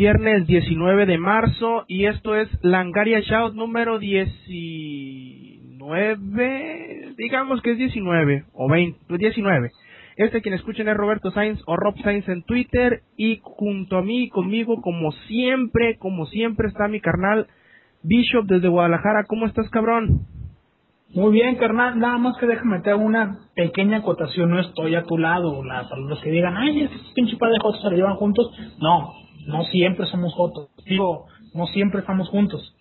viernes 19 de marzo y esto es Langaria Shout número 19, digamos que es 19 o 20, 19. Este quien escuchen es Roberto Sainz o Rob Sainz en Twitter y junto a mí, conmigo, como siempre, como siempre está mi carnal Bishop desde Guadalajara. ¿Cómo estás, cabrón? Muy bien, carnal. Nada más que déjame meter una pequeña acotación. No estoy a tu lado. La, para los que digan, ay, estos pinche par de jotos se llevan juntos. No, no siempre somos jotos. Digo, no siempre estamos juntos.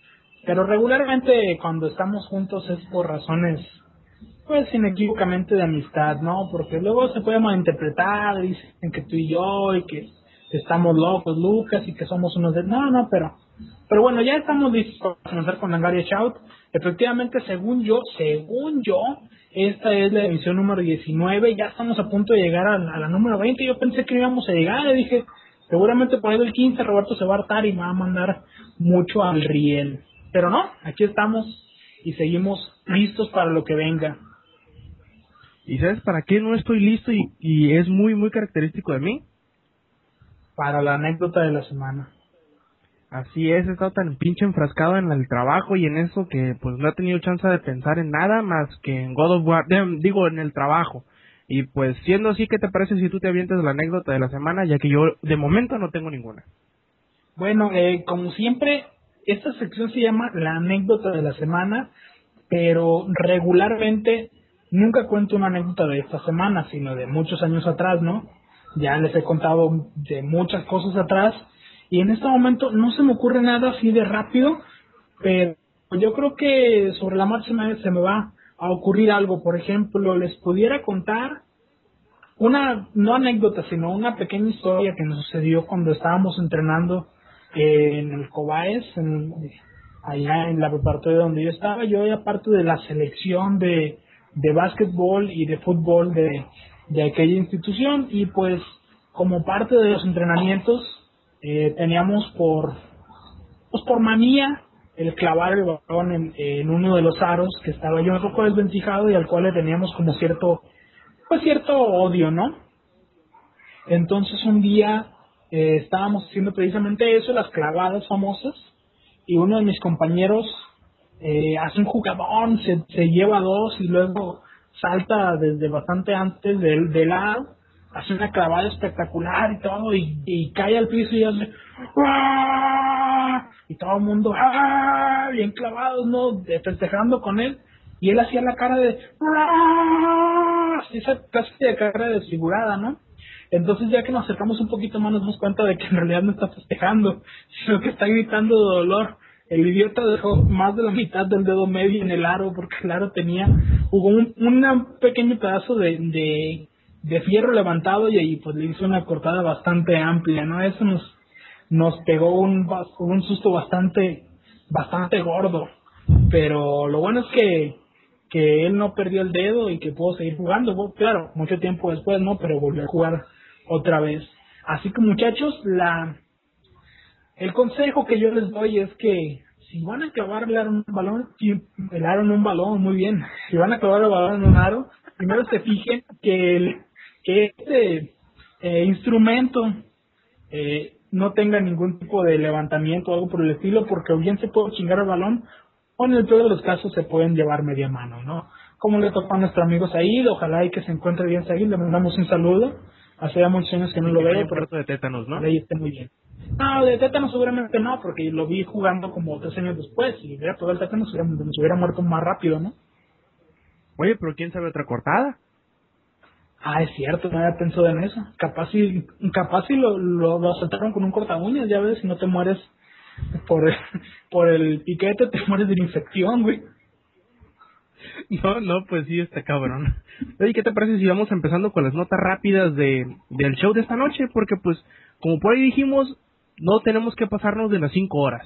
Pero regularmente cuando estamos juntos es por razones, pues inequívocamente de amistad, ¿no? Porque luego se puede malinterpretar, dicen que tú y yo y que estamos locos, Lucas, y que somos unos de... No, no, pero... Pero bueno, ya estamos listos para comenzar con Langaria Shout. Efectivamente, según yo, según yo, esta es la emisión número 19, ya estamos a punto de llegar a la, número 20, yo pensé que íbamos a llegar, le dije, seguramente por ahí del 15 Roberto se va a hartar y me va a mandar mucho al riel. Pero no, aquí estamos y seguimos listos para lo que venga. ¿Y sabes para qué no estoy listo y, y es muy, muy característico de mí? Para la anécdota de la semana. Así es, he estado tan pinche enfrascado en el trabajo y en eso que pues no he tenido chance de pensar en nada más que en God of War, digo, en el trabajo. Y pues siendo así, ¿qué te parece si tú te avientes la anécdota de la semana? Ya que yo de momento no tengo ninguna. Bueno, eh, como siempre, esta sección se llama la anécdota de la semana, pero regularmente nunca cuento una anécdota de esta semana, sino de muchos años atrás, ¿no? Ya les he contado de muchas cosas atrás y en este momento no se me ocurre nada así de rápido, pero yo creo que sobre la marcha se me va a ocurrir algo. Por ejemplo, les pudiera contar una, no anécdota, sino una pequeña historia que nos sucedió cuando estábamos entrenando en el Cobaes, allá en la preparatoria donde yo estaba. Yo era parte de la selección de, de básquetbol y de fútbol de, de aquella institución y pues como parte de los entrenamientos eh, teníamos por, pues por manía el clavar el balón en, uno de los aros que estaba yo un poco desvencijado y al cual le teníamos como cierto, pues cierto odio, ¿no? Entonces un día eh, estábamos haciendo precisamente eso, las clavadas famosas, y uno de mis compañeros eh, hace un jugadón, se, lleva dos y luego salta desde bastante antes del, del hace una clavada espectacular y todo, y, cae al piso y hace y todo el mundo bien clavados, ¿no? festejando con él, y él hacía la cara de esa casi de cara desfigurada, ¿no? Entonces ya que nos acercamos un poquito más nos damos cuenta de que en realidad no está festejando, sino que está gritando de dolor. El idiota dejó más de la mitad del dedo medio en el aro porque el aro tenía, hubo un, un pequeño pedazo de, de de fierro levantado y ahí pues le hizo una cortada bastante amplia, ¿no? Eso nos, nos pegó un, un susto bastante, bastante gordo. Pero lo bueno es que, que él no perdió el dedo y que pudo seguir jugando. claro, mucho tiempo después, ¿no? Pero volvió a jugar otra vez. Así que muchachos, la, el consejo que yo les doy es que si van a clavar un balón, el aro en un balón, muy bien. Si van a clavar el balón en un aro, primero se fijen que el, que este eh, instrumento eh, no tenga ningún tipo de levantamiento o algo por el estilo, porque o bien se puede chingar el balón, o en el peor de los casos se pueden llevar media mano, ¿no? Como le tocó a nuestro amigo Said, ojalá y que se encuentre bien Said, le mandamos un saludo. Hace ya muchos años que no lo veo, pero de tétanos, ¿no? Ahí esté muy bien. No, de tétanos seguramente no, porque lo vi jugando como tres años después, y hubiera todo el tétanos, se hubiera muerto más rápido, ¿no? Oye, pero ¿quién sabe otra cortada? Ah, es cierto, no había pensado en eso. Capaz si, capaz si lo, lo, lo asaltaron con un corta uñas, ya ves, si no te mueres por, por el piquete, te mueres de infección, güey. No, no, pues sí, está cabrón. Oye, ¿qué te parece si vamos empezando con las notas rápidas de, del show de esta noche? Porque pues, como por ahí dijimos, no tenemos que pasarnos de las cinco horas.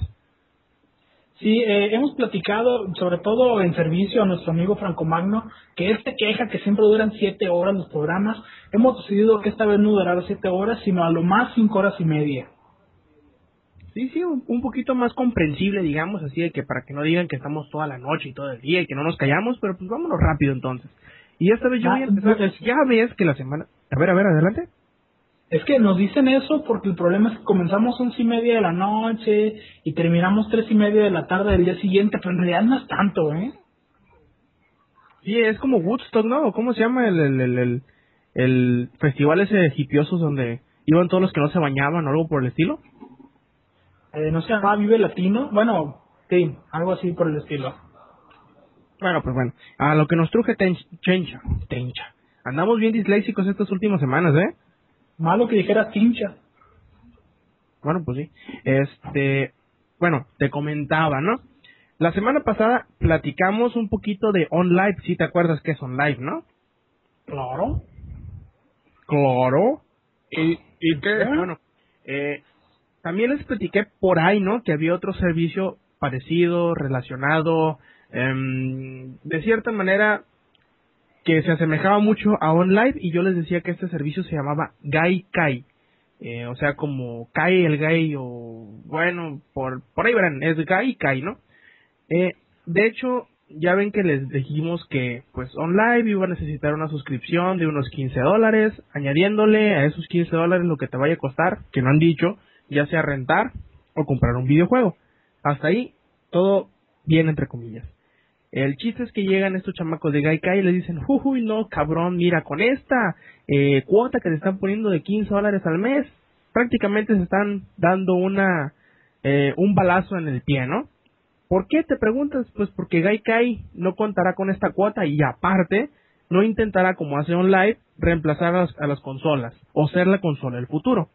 Sí, eh, hemos platicado, sobre todo en servicio a nuestro amigo Franco Magno, que él se queja que siempre duran siete horas los programas. Hemos decidido que esta vez no durará siete horas, sino a lo más cinco horas y media. Sí, sí, un, poquito más comprensible, digamos, así de que para que no digan que estamos toda la noche y todo el día y que no nos callamos, pero pues vámonos rápido entonces. Y esta vez yo voy a ah, empezar, ya ves que la semana... A ver, a ver, adelante. Es que nos dicen eso porque el problema es que comenzamos once y media de la noche y terminamos tres y media de la tarde del día siguiente, pero en realidad no es tanto, ¿eh? Sí, es como Woodstock, ¿no? ¿Cómo se llama el, el, el, el, el festival ese hipiosos donde iban todos los que no se bañaban o algo por el estilo? Eh, no se llama Vive Latino. Bueno, sí, algo así por el estilo. Bueno, pues bueno, a lo que nos truje Tencha, Tencha. Andamos bien disléxicos estas últimas semanas, ¿eh? Malo que dijera Tincha. Bueno, pues sí. Este, bueno, te comentaba, ¿no? La semana pasada platicamos un poquito de OnLive, si te acuerdas que es OnLive, ¿no? Claro. Claro. ¿Y, y qué? Bueno, eh, también les platiqué por ahí, ¿no? Que había otro servicio parecido, relacionado, em, de cierta manera que se asemejaba mucho a OnLive y yo les decía que este servicio se llamaba Gaikai. Eh, o sea, como Kai el Gay o bueno, por, por ahí verán, es Gaikai, ¿no? Eh, de hecho, ya ven que les dijimos que pues OnLive iba a necesitar una suscripción de unos 15 dólares, añadiéndole a esos 15 dólares lo que te vaya a costar, que no han dicho, ya sea rentar o comprar un videojuego. Hasta ahí, todo bien entre comillas. El chiste es que llegan estos chamacos de Gaikai y les dicen, uy, no, cabrón, mira, con esta eh, cuota que te están poniendo de 15 dólares al mes, prácticamente se están dando una eh, un balazo en el pie, ¿no? ¿Por qué te preguntas? Pues porque Gaikai no contará con esta cuota y aparte no intentará, como hace OnLive, reemplazar a las, a las consolas o ser la consola del futuro.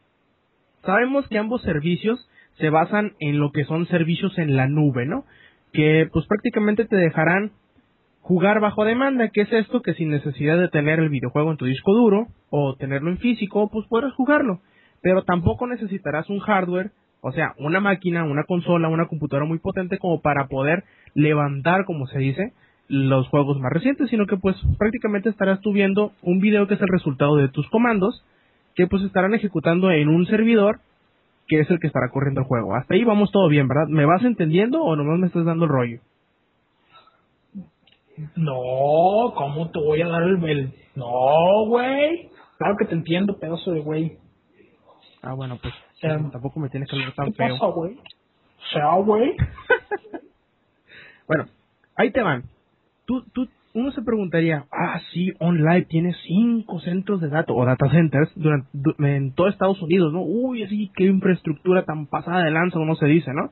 Sabemos que ambos servicios se basan en lo que son servicios en la nube, ¿no? Que pues prácticamente te dejarán jugar bajo demanda, que es esto que sin necesidad de tener el videojuego en tu disco duro o tenerlo en físico, pues puedes jugarlo, pero tampoco necesitarás un hardware, o sea, una máquina, una consola, una computadora muy potente como para poder levantar, como se dice, los juegos más recientes, sino que pues prácticamente estarás tú viendo un video que es el resultado de tus comandos, que pues estarán ejecutando en un servidor que es el que estará corriendo el juego. Hasta ahí vamos todo bien, ¿verdad? ¿Me vas entendiendo o nomás me estás dando el rollo? No, ¿cómo te voy a dar el... No, güey. Claro que te entiendo, pedazo de güey. Ah, bueno, pues tampoco me tienes que hablar tan ¿qué feo. pasa, güey? O sea, güey. bueno, ahí te van. Tú, tú, uno se preguntaría, ah, sí, OnLive tiene cinco centros de datos o data centers durante, en todo Estados Unidos, ¿no? Uy, así, qué infraestructura tan pasada de lanza, no se dice, ¿no?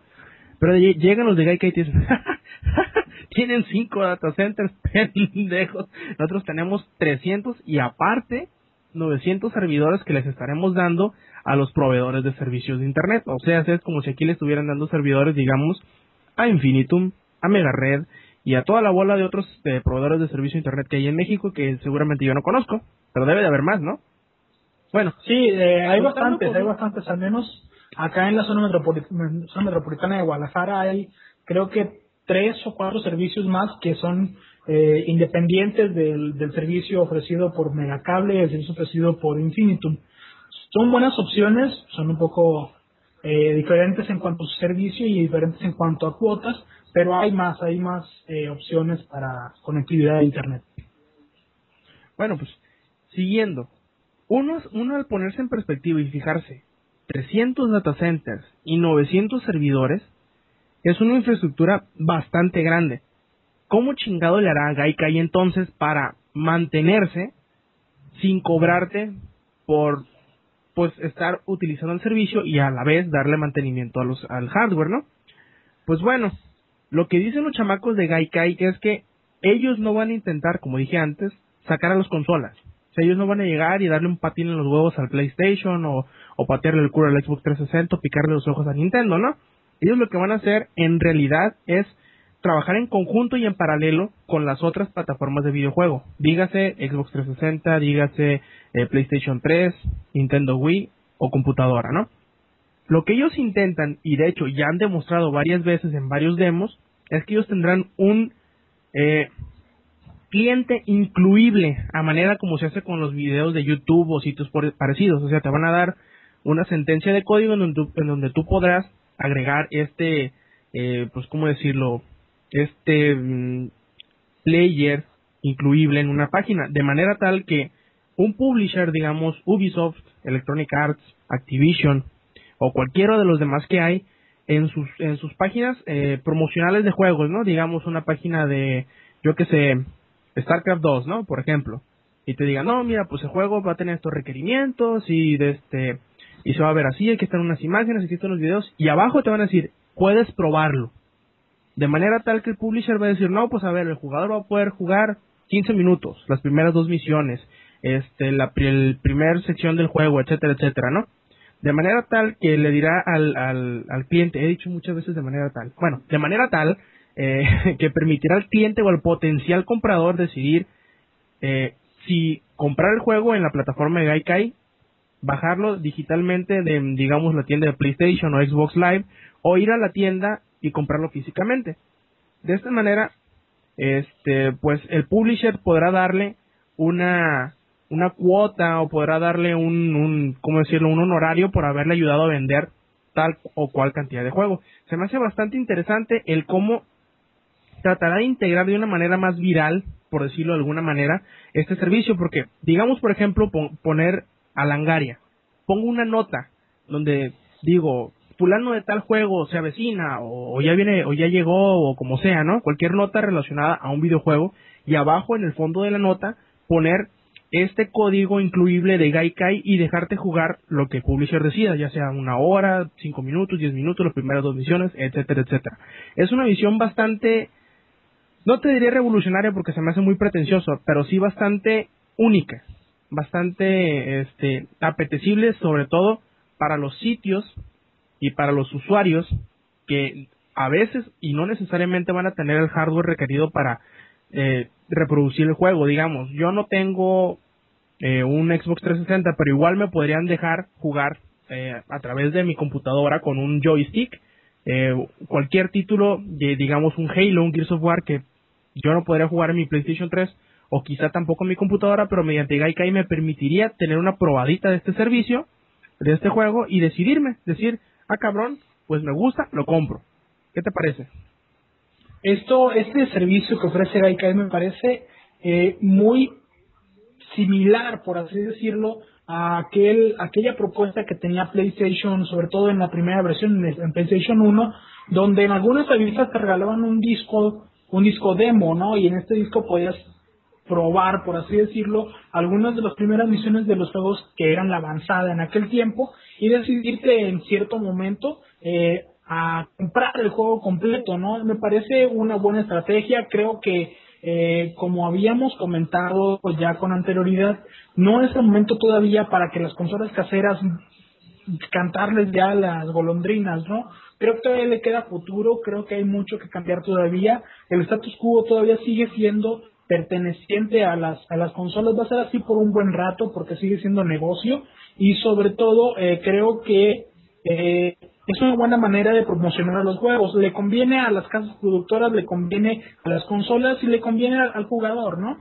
Pero llegan los de Gaikai y dicen, tienen cinco data centers, pendejos. Nosotros tenemos 300 y aparte 900 servidores que les estaremos dando a los proveedores de servicios de Internet. O sea, es como si aquí le estuvieran dando servidores, digamos, a Infinitum, a Megared y a toda la bola de otros eh, proveedores de servicio de internet que hay en México que seguramente yo no conozco, pero debe de haber más, ¿no? Bueno, sí, eh, hay bastantes, hay bastantes, al menos acá en la zona, metropolitana de Guadalajara hay creo que tres o cuatro servicios más que son eh, independientes del, del, servicio ofrecido por Megacable y el servicio ofrecido por Infinitum. Son buenas opciones, son un poco diferentes en cuanto a su servicio y diferentes en cuanto a cuotas, pero hay más, hay más eh, opciones para conectividad a Internet. Bueno, pues siguiendo, uno, uno al ponerse en perspectiva y fijarse, 300 data centers y 900 servidores es una infraestructura bastante grande. ¿Cómo chingado le hará a Gaikai entonces para mantenerse sin cobrarte por pues estar utilizando el servicio y a la vez darle mantenimiento a los, al hardware, ¿no? Pues bueno, lo que dicen los chamacos de Gaikai es que ellos no van a intentar, como dije antes, sacar a las consolas. O sea, ellos no van a llegar y darle un patín en los huevos al PlayStation o, o patearle el culo al Xbox 360 o picarle los ojos a Nintendo, ¿no? Ellos lo que van a hacer en realidad es trabajar en conjunto y en paralelo con las otras plataformas de videojuego. Dígase Xbox 360, dígase eh, PlayStation 3, Nintendo Wii o computadora, ¿no? Lo que ellos intentan, y de hecho ya han demostrado varias veces en varios demos, es que ellos tendrán un eh, cliente incluible a manera como se hace con los videos de YouTube o sitios parecidos. O sea, te van a dar una sentencia de código en donde, en tú podrás agregar este, eh, pues, ¿cómo decirlo? Este mm, player incluible en una página, de manera tal que un publisher, digamos Ubisoft, Electronic Arts, Activision o cualquiera de los demás que hay en sus en sus páginas eh, promocionales de juegos, ¿no? Digamos una página de yo que sé StarCraft 2, ¿no? Por ejemplo, y te digan, "No, mira, pues el juego va a tener estos requerimientos y de este y se va a ver así, aquí están unas imágenes, aquí están los videos y abajo te van a decir, "Puedes probarlo." De manera tal que el publisher va a decir, "No, pues a ver, el jugador va a poder jugar 15 minutos, las primeras dos misiones, este la el primer sección del juego, etcétera, etcétera, ¿no? de manera tal que le dirá al, al, al cliente, he dicho muchas veces de manera tal, bueno, de manera tal eh, que permitirá al cliente o al potencial comprador decidir eh, si comprar el juego en la plataforma de Gaikai, bajarlo digitalmente de, digamos, la tienda de PlayStation o Xbox Live, o ir a la tienda y comprarlo físicamente. De esta manera, este, pues el publisher podrá darle una una cuota o podrá darle un, un, ¿cómo decirlo?, un honorario por haberle ayudado a vender tal o cual cantidad de juego. Se me hace bastante interesante el cómo tratará de integrar de una manera más viral, por decirlo de alguna manera, este servicio, porque digamos, por ejemplo, poner a Langaria, pongo una nota donde digo, fulano de tal juego se avecina o, o, ya viene o ya llegó o como sea, ¿no? Cualquier nota relacionada a un videojuego y abajo en el fondo de la nota poner este código incluible de Gaikai y dejarte jugar lo que el publisher decida, ya sea una hora, cinco minutos, diez minutos, las primeras dos misiones, etcétera, etcétera. Es una visión bastante, no te diría revolucionaria porque se me hace muy pretencioso, pero sí bastante única, bastante este, apetecible, sobre todo para los sitios y para los usuarios que a veces y no necesariamente van a tener el hardware requerido para eh, reproducir el juego, digamos. Yo no tengo eh, un Xbox 360, pero igual me podrían dejar jugar eh, a través de mi computadora con un joystick. Eh, cualquier título, de, digamos un Halo, un Gears of War, que yo no podría jugar en mi PlayStation 3 o quizá tampoco en mi computadora, pero mediante Gaikai me permitiría tener una probadita de este servicio, de este juego y decidirme, decir, ah cabrón, pues me gusta, lo compro. ¿Qué te parece? Esto, este servicio que ofrece Gaikai me parece eh, muy similar, por así decirlo, a aquel, aquella propuesta que tenía PlayStation, sobre todo en la primera versión, en PlayStation 1, donde en algunas revistas te regalaban un disco, un disco demo, ¿no? Y en este disco podías probar, por así decirlo, algunas de las primeras misiones de los juegos que eran la avanzada en aquel tiempo y decidirte en cierto momento eh, a comprar el juego completo, ¿no? Me parece una buena estrategia, creo que eh, como habíamos comentado ya con anterioridad, no es el momento todavía para que las consolas caseras cantarles ya las golondrinas, ¿no? Creo que todavía le queda futuro, creo que hay mucho que cambiar todavía. El status quo todavía sigue siendo perteneciente a las a las consolas, va a ser así por un buen rato porque sigue siendo negocio y sobre todo eh, creo que eh, es una buena manera de promocionar los juegos. Le conviene a las casas productoras, le conviene a las consolas y le conviene al, jugador, ¿no?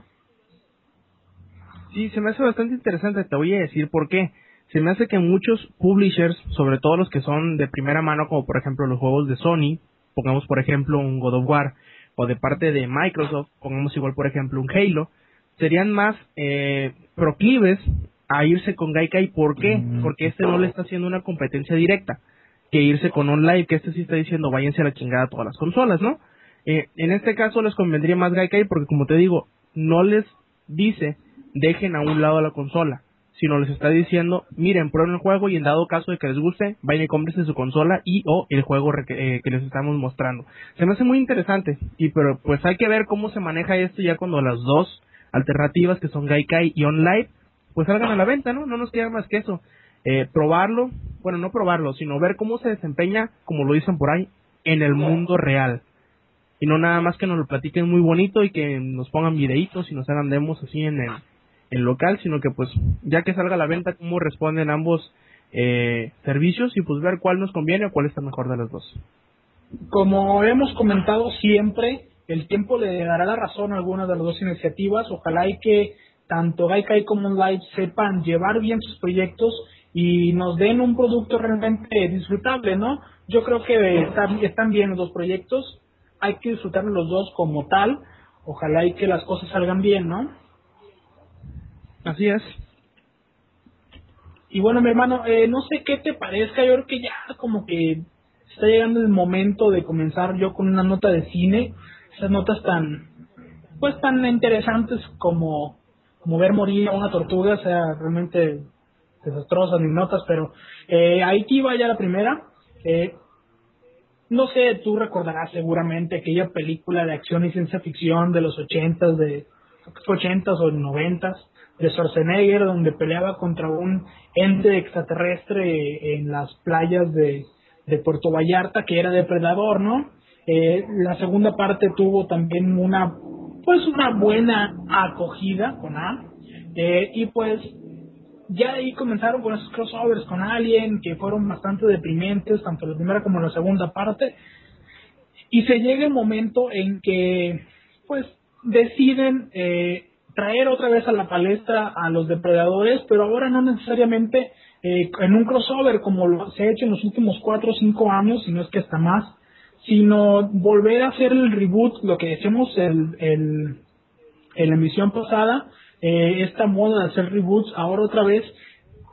Sí, se me hace bastante interesante, te voy a decir por qué. Se me hace que muchos publishers, sobre todo los que son de primera mano, como por ejemplo los juegos de Sony, pongamos por ejemplo un God of War, o de parte de Microsoft, pongamos igual por ejemplo un Halo, serían más eh, proclives a irse con Gaikai. ¿Por qué? Porque este no le está haciendo una competencia directa que irse con online, que este sí está diciendo váyanse a la chingada a todas las consolas, ¿no? Eh, en este caso les convendría más Gaikai porque como te digo, no les dice dejen a un lado la consola, sino les está diciendo, miren, prueben el juego y en dado caso de que les guste, vayan y cómprense su consola y o el juego eh, que les estamos mostrando. Se me hace muy interesante, y pero pues hay que ver cómo se maneja esto ya cuando las dos alternativas que son Gaikai y OnLive pues salgan a la venta, ¿no? No nos queda más que eso eh, probarlo, bueno, no probarlo, sino ver cómo se desempeña, como lo dicen por ahí, en el mundo real. Y no nada más que nos lo platiquen muy bonito y que nos pongan videitos y nos hagan demos así en el, local, sino que pues ya que salga a la venta, cómo responden ambos eh, servicios y pues ver cuál nos conviene o cuál está mejor de los dos. Como hemos comentado siempre, el tiempo le dará la razón a algunas de las dos iniciativas. Ojalá y que tanto Gaikai como Live sepan llevar bien sus proyectos y nos den un producto realmente disfrutable, ¿no? Yo creo que están, bien los dos proyectos, hay que disfrutarlos los dos como tal, ojalá y que las cosas salgan bien, ¿no? Así es. y bueno, mi hermano, eh, no sé qué te parezca, yo creo que ya como que está llegando el momento de comenzar yo con una nota de cine, esas notas tan, pues tan interesantes como, como ver morir a una tortuga, sea, realmente desastrosas mis notas, pero eh, aquí va ya la primera. Eh, no sé, tú recordarás seguramente aquella película de acción y ciencia ficción de los ochentas, de ochentas o noventas, de Schwarzenegger, donde peleaba contra un ente extraterrestre en las playas de, de Puerto Vallarta, que era depredador, ¿no? Eh, la segunda parte tuvo también una, pues una buena acogida con A, eh, y pues ya ahí comenzaron con esos crossovers con Alien, que fueron bastante deprimentes, tanto la primera como la segunda parte. Y se llega el momento en que, pues, deciden eh, traer otra vez a la palestra a los depredadores, pero ahora no necesariamente eh, en un crossover como se ha hecho en los últimos 4 o 5 años, si no es que hasta más, sino volver a hacer el reboot, lo que decimos el, el, en la emisión pasada, eh, esta moda de hacer reboots, ahora otra vez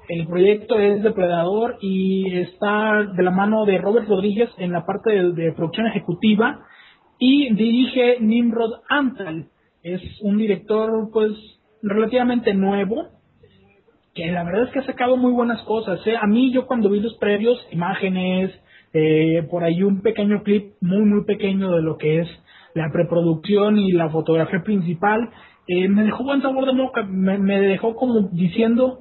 el proyecto es Depredador y está de la mano de Robert Rodríguez en la parte de, producción ejecutiva y dirige Nimrod Antal. Es un director pues relativamente nuevo que la verdad es que ha sacado muy buenas cosas. ¿eh? A mí yo cuando vi los previos, imágenes, eh, por ahí un pequeño clip muy muy pequeño de lo que es la preproducción y la fotografía principal, eh, me dejó buen sabor de boca, me, dejó como diciendo,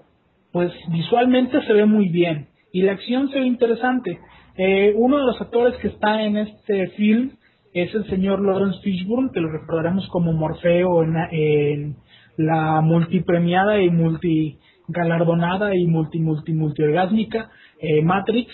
pues visualmente se ve muy bien y la acción se ve interesante. Eh, uno de los actores que está en este film es el señor Lawrence Fishburne, que lo recordaremos como Morfeo en, la multipremiada y multigalardonada y multi multi multiorgásmica eh, Matrix.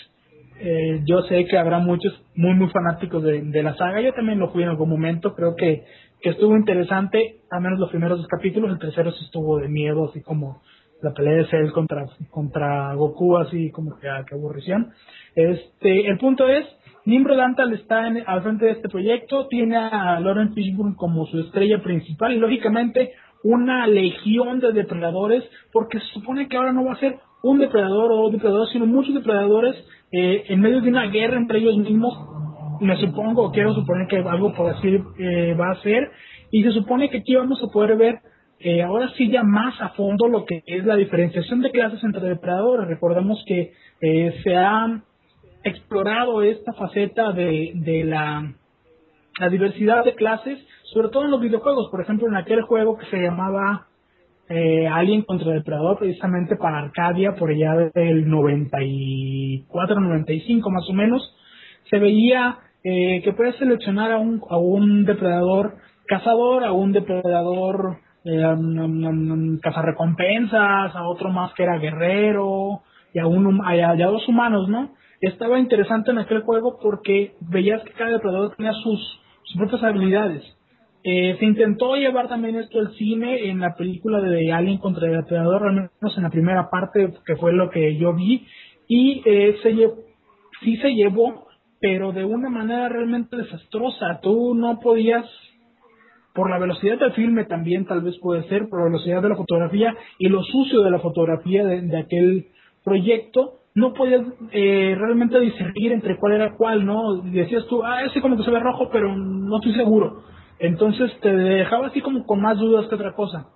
Eh, yo sé que habrá muchos muy muy fanáticos de, la saga. Yo también lo fui en algún momento. Creo que que estuvo interesante, a menos los primeros dos capítulos, el tercero sí estuvo de miedo, así como la pelea de Cell contra, contra Goku, así como que, ah, que aburrición. Este, el punto es, Nimrod Antal está al frente de este proyecto, tiene a Lauren Fishburne como su estrella principal y lógicamente una legión de depredadores, porque se supone que ahora no va a ser un depredador o un depredador, sino muchos depredadores eh, en medio de una guerra entre ellos mismos me supongo, quiero suponer que algo por así eh, va a ser, y se supone que aquí vamos a poder ver eh, ahora sí ya más a fondo lo que es la diferenciación de clases entre depredadores. Recordemos que eh, se ha explorado esta faceta de, la diversidad de clases, sobre todo en los videojuegos, por ejemplo en aquel juego que se llamaba Alien contra Depredador, precisamente para Arcadia, por allá del 94, 95 más o menos, se veía eh, que puedes seleccionar a un, a un depredador cazador, a un depredador eh, cazarrecompensas, a otro más que era guerrero, y a, un, a, dos humanos, ¿no? Estaba interesante en aquel juego porque veías que cada depredador tenía sus propias habilidades. Eh, se intentó llevar también esto al cine en la película de Alien contra el Depredador, al menos en la primera parte, que fue lo que yo vi, y eh, se sí se llevó pero de una manera realmente desastrosa. Tú no podías, por la velocidad del filme también tal vez puede ser, por la velocidad de la fotografía y lo sucio de la fotografía de, aquel proyecto, no podías eh, realmente discernir entre cuál era cuál, ¿no? Decías tú, ah, ese como que se ve rojo, pero no estoy seguro. Entonces te dejaba así como con más dudas que otra cosa.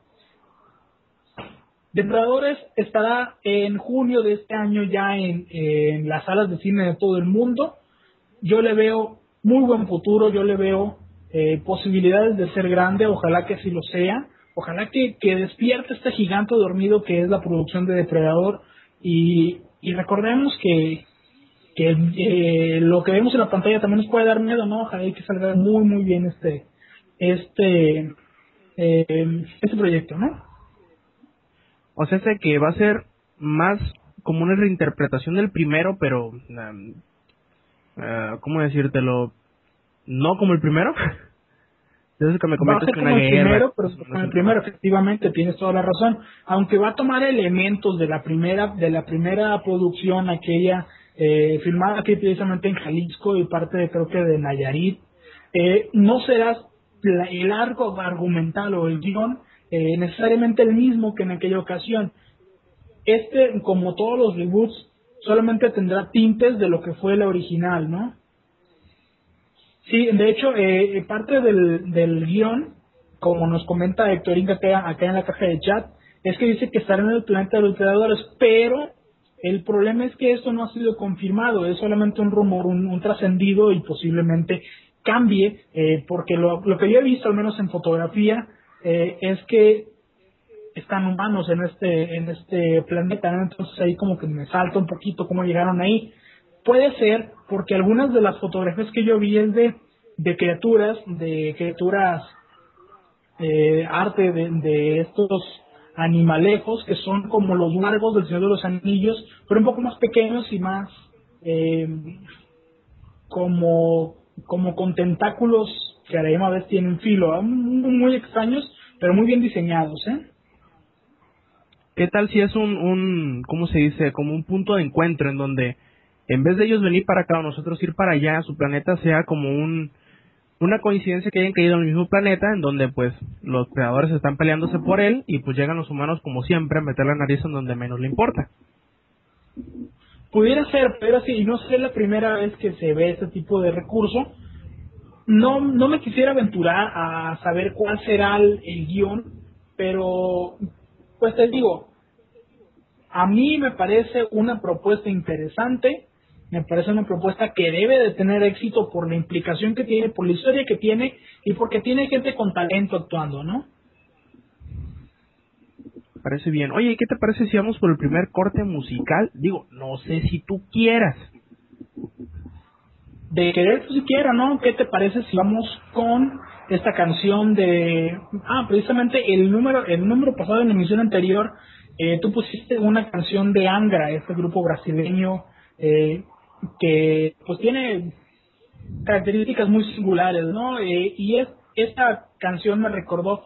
Depredadores estará en junio de este año ya en, las salas de cine de todo el mundo yo le veo muy buen futuro, yo le veo eh, posibilidades de ser grande, ojalá que así lo sea, ojalá que, que despierte este gigante dormido que es la producción de Depredador y, recordemos que, que eh, lo que vemos en la pantalla también nos puede dar miedo, ¿no? Ojalá que salga muy muy bien este este eh, este proyecto, ¿no? O sea, sé que va a ser más como una reinterpretación del primero, pero um, uh, ¿cómo decírtelo? No como el primero. Entonces que me comentas que una guerra. Primero, pero como el primero, efectivamente, tienes toda la razón. Aunque va a tomar elementos de la primera, de la primera producción, aquella eh, filmada aquí precisamente en Jalisco y parte de, creo que de Nayarit, eh, no será el arco argumental o el guion eh, necesariamente el mismo que en aquella ocasión. este, como todos los reboots, solamente tendrá tintes de lo que fue la original, ¿no? Sí, de hecho, eh, parte del, del guion, como nos comenta Héctor Inga acá, en la caja de chat, es que dice que estará en el planeta de los creadores, pero el problema es que esto no ha sido confirmado, es solamente un rumor, un, trascendido y posiblemente cambie, eh, porque lo, lo, que yo he visto, al menos en fotografía, eh, es que están humanos en este en este planeta, entonces ahí como que me salta un poquito cómo llegaron ahí. Puede ser porque algunas de las fotografías que yo vi es de, de criaturas, de criaturas, eh, arte de, de estos animalejos que son como los largos del Señor de los Anillos, pero un poco más pequeños y más eh, como, como con tentáculos que a la vez tienen filo, muy extraños, pero muy bien diseñados, ¿eh? ¿Qué tal si es un, un, ¿cómo se dice? Como un punto de encuentro en donde en vez de ellos venir para acá o nosotros ir para allá, su planeta sea como un, una coincidencia que hayan caído en el mismo planeta en donde pues los creadores están peleándose por él y pues llegan los humanos como siempre a meter la nariz en donde menos le importa. Pudiera ser, pero si no sé la primera vez que se ve ese tipo de recurso. No, no me quisiera aventurar a saber cuál será el, el guion, pero pues te digo, a mí me parece una propuesta interesante me parece una propuesta que debe de tener éxito por la implicación que tiene, por la historia que tiene y porque tiene gente con talento actuando, ¿no? Parece bien. Oye, ¿qué te parece si vamos por el primer corte musical? Digo, no sé si tú quieras. De querer tú siquiera, ¿no? ¿Qué te parece si vamos con esta canción de... Ah, precisamente el número, el número pasado en la emisión anterior, eh, tú pusiste una canción de Angra, este grupo brasileño eh, que pues tiene características muy singulares, ¿no? Eh, y es, esta canción me recordó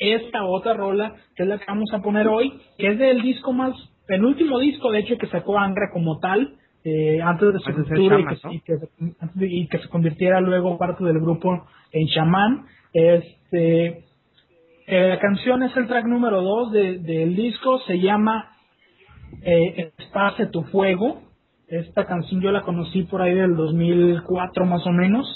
esta otra rola, que es la que vamos a poner hoy, que es del disco más, el último disco de hecho que sacó Angra como tal, eh, antes de su ruptura y, que, y, que, se convirtiera luego parte del grupo en Shaman. Este, eh, la canción es el track número 2 de, del disco, se llama eh, tu Fuego, esta canción yo la conocí por ahí del 2004 más o menos.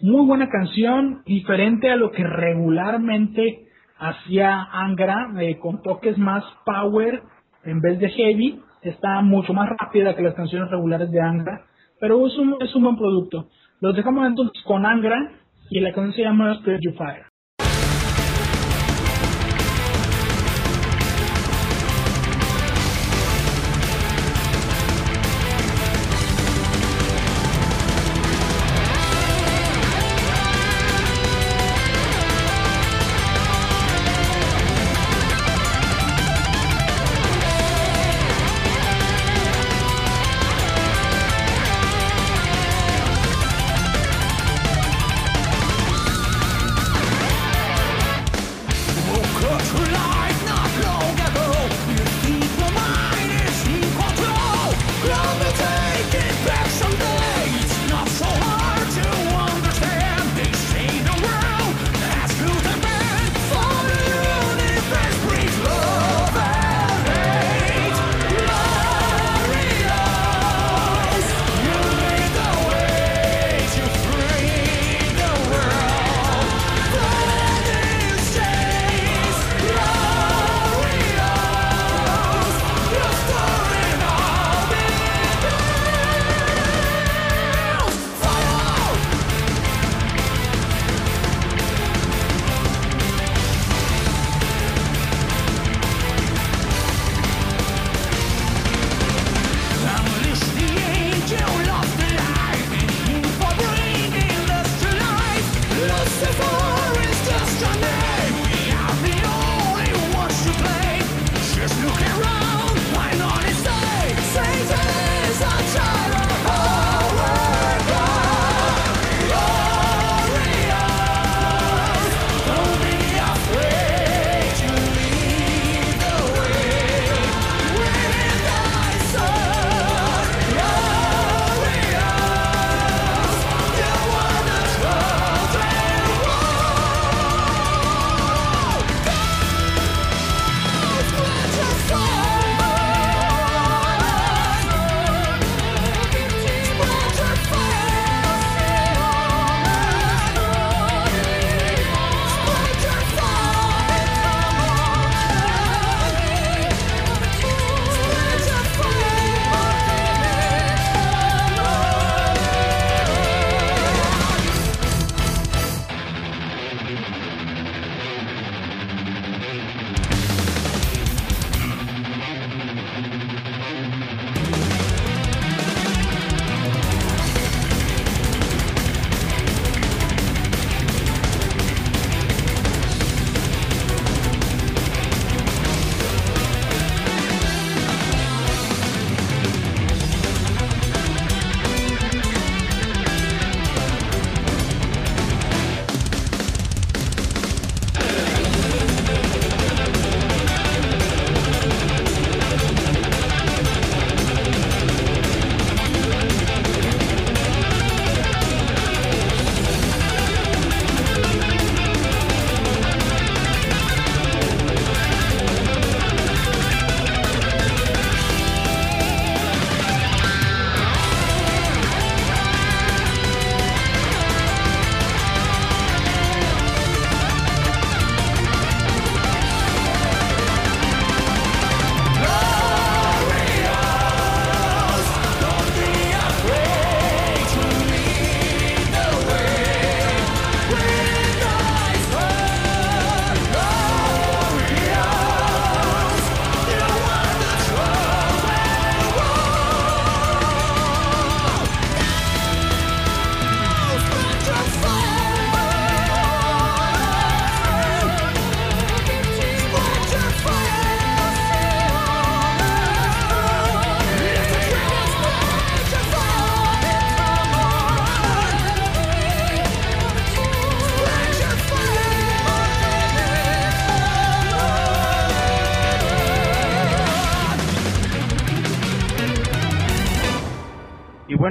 Muy buena canción, diferente a lo que regularmente hacía Angra, eh, con toques más power en vez de heavy. Está mucho más rápida que las canciones regulares de Angra, pero es un, es un buen producto. Los dejamos entonces con Angra y la canción se llama Spirit You Fire.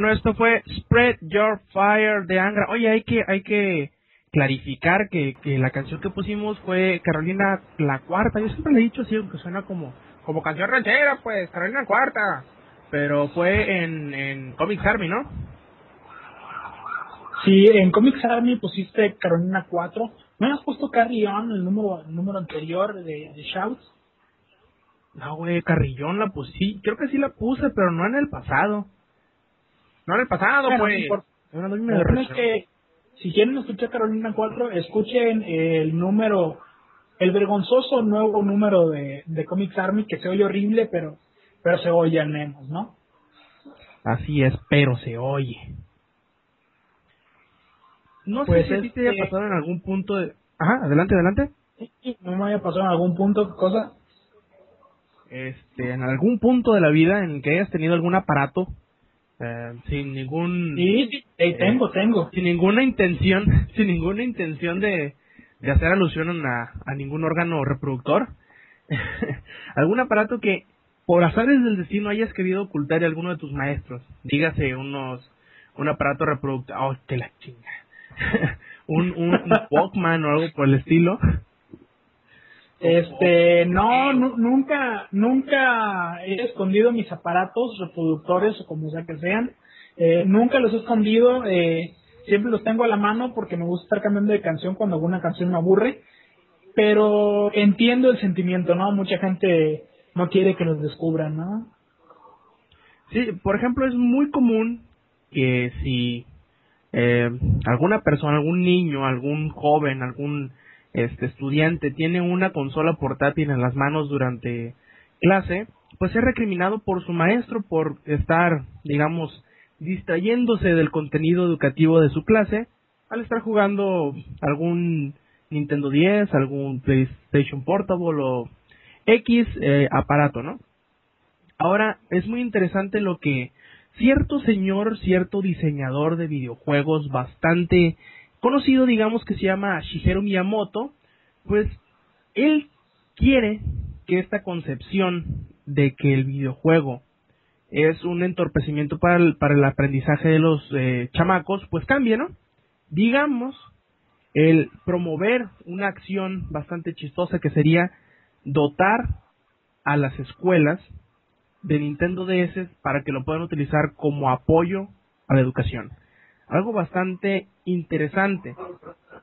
Bueno, esto fue Spread Your Fire de Angra. Oye, hay que, hay que clarificar que, que la canción que pusimos fue Carolina la Cuarta. Yo siempre le he dicho así, aunque suena como, como canción ranchera, pues, Carolina Cuarta. Pero fue en, en Comics Army, ¿no? Sí, en Comics Army pusiste Carolina 4. ¿No has puesto Carillon, el número, el número anterior de, de Shouts? No, güey, Carrillón la puse. Sí, creo que sí la puse, pero no en el pasado. No en el pasado, pues. es que, si quieren escuchar Carolina 4, escuchen el número, el vergonzoso nuevo número de, de Comics Army, que se oye horrible, pero, pero se oye al menos, ¿no? Así es, pero se oye. No sé pues si ti te haya pasado en algún punto de... Ajá, adelante, adelante. no me haya pasado en algún punto, cosa. Este, en algún punto de la vida en que hayas tenido algún aparato eh, sin ningún... Sí, sí, tengo, tengo. Sin ninguna intención, sin ninguna intención de, de hacer alusión a, a ningún órgano reproductor. algún aparato que por azares del destino hayas querido ocultar de alguno de tus maestros. Dígase unos un aparato reproductor, oh, que la chinga. un, un, Walkman o algo por el estilo. Este, no, nunca, nunca he escondido mis aparatos reproductores o como sea que sean. Eh, nunca los he escondido, eh, siempre los tengo a la mano porque me gusta estar cambiando de canción cuando alguna canción me aburre. Pero entiendo el sentimiento, ¿no? Mucha gente no quiere que los descubran, ¿no? Sí, por ejemplo, es muy común que si eh, alguna persona, algún niño, algún joven, algún este estudiante tiene una consola portátil en las manos durante clase, pues es recriminado por su maestro por estar, digamos, distrayéndose del contenido educativo de su clase al estar jugando algún Nintendo 10, algún PlayStation Portable o X eh, aparato, ¿no? Ahora es muy interesante lo que cierto señor, cierto diseñador de videojuegos bastante conocido, digamos que se llama Shigeru Miyamoto, pues él quiere que esta concepción de que el videojuego es un entorpecimiento para el, para el aprendizaje de los eh, chamacos, pues cambie, ¿no? Digamos, el promover una acción bastante chistosa que sería dotar a las escuelas de Nintendo DS para que lo puedan utilizar como apoyo a la educación. Algo bastante interesante,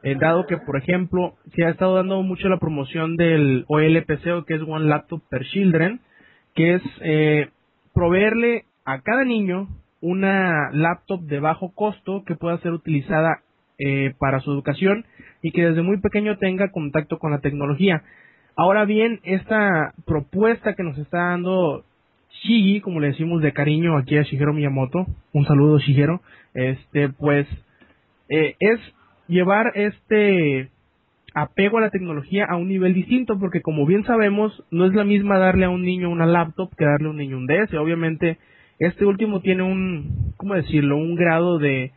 eh, dado que, por ejemplo, se ha estado dando mucho la promoción del OLPC, que es One Laptop per Children, que es eh, proveerle a cada niño una laptop de bajo costo que pueda ser utilizada eh, para su educación y que desde muy pequeño tenga contacto con la tecnología. Ahora bien, esta propuesta que nos está dando Shigi, como le decimos de cariño aquí a Shigeru Miyamoto, un saludo Shigeru, este, pues, eh, es llevar este apego a la tecnología a un nivel distinto, porque como bien sabemos, no es la misma darle a un niño una laptop que darle a un niño un DS. Obviamente, este último tiene un, ¿cómo decirlo?, un grado de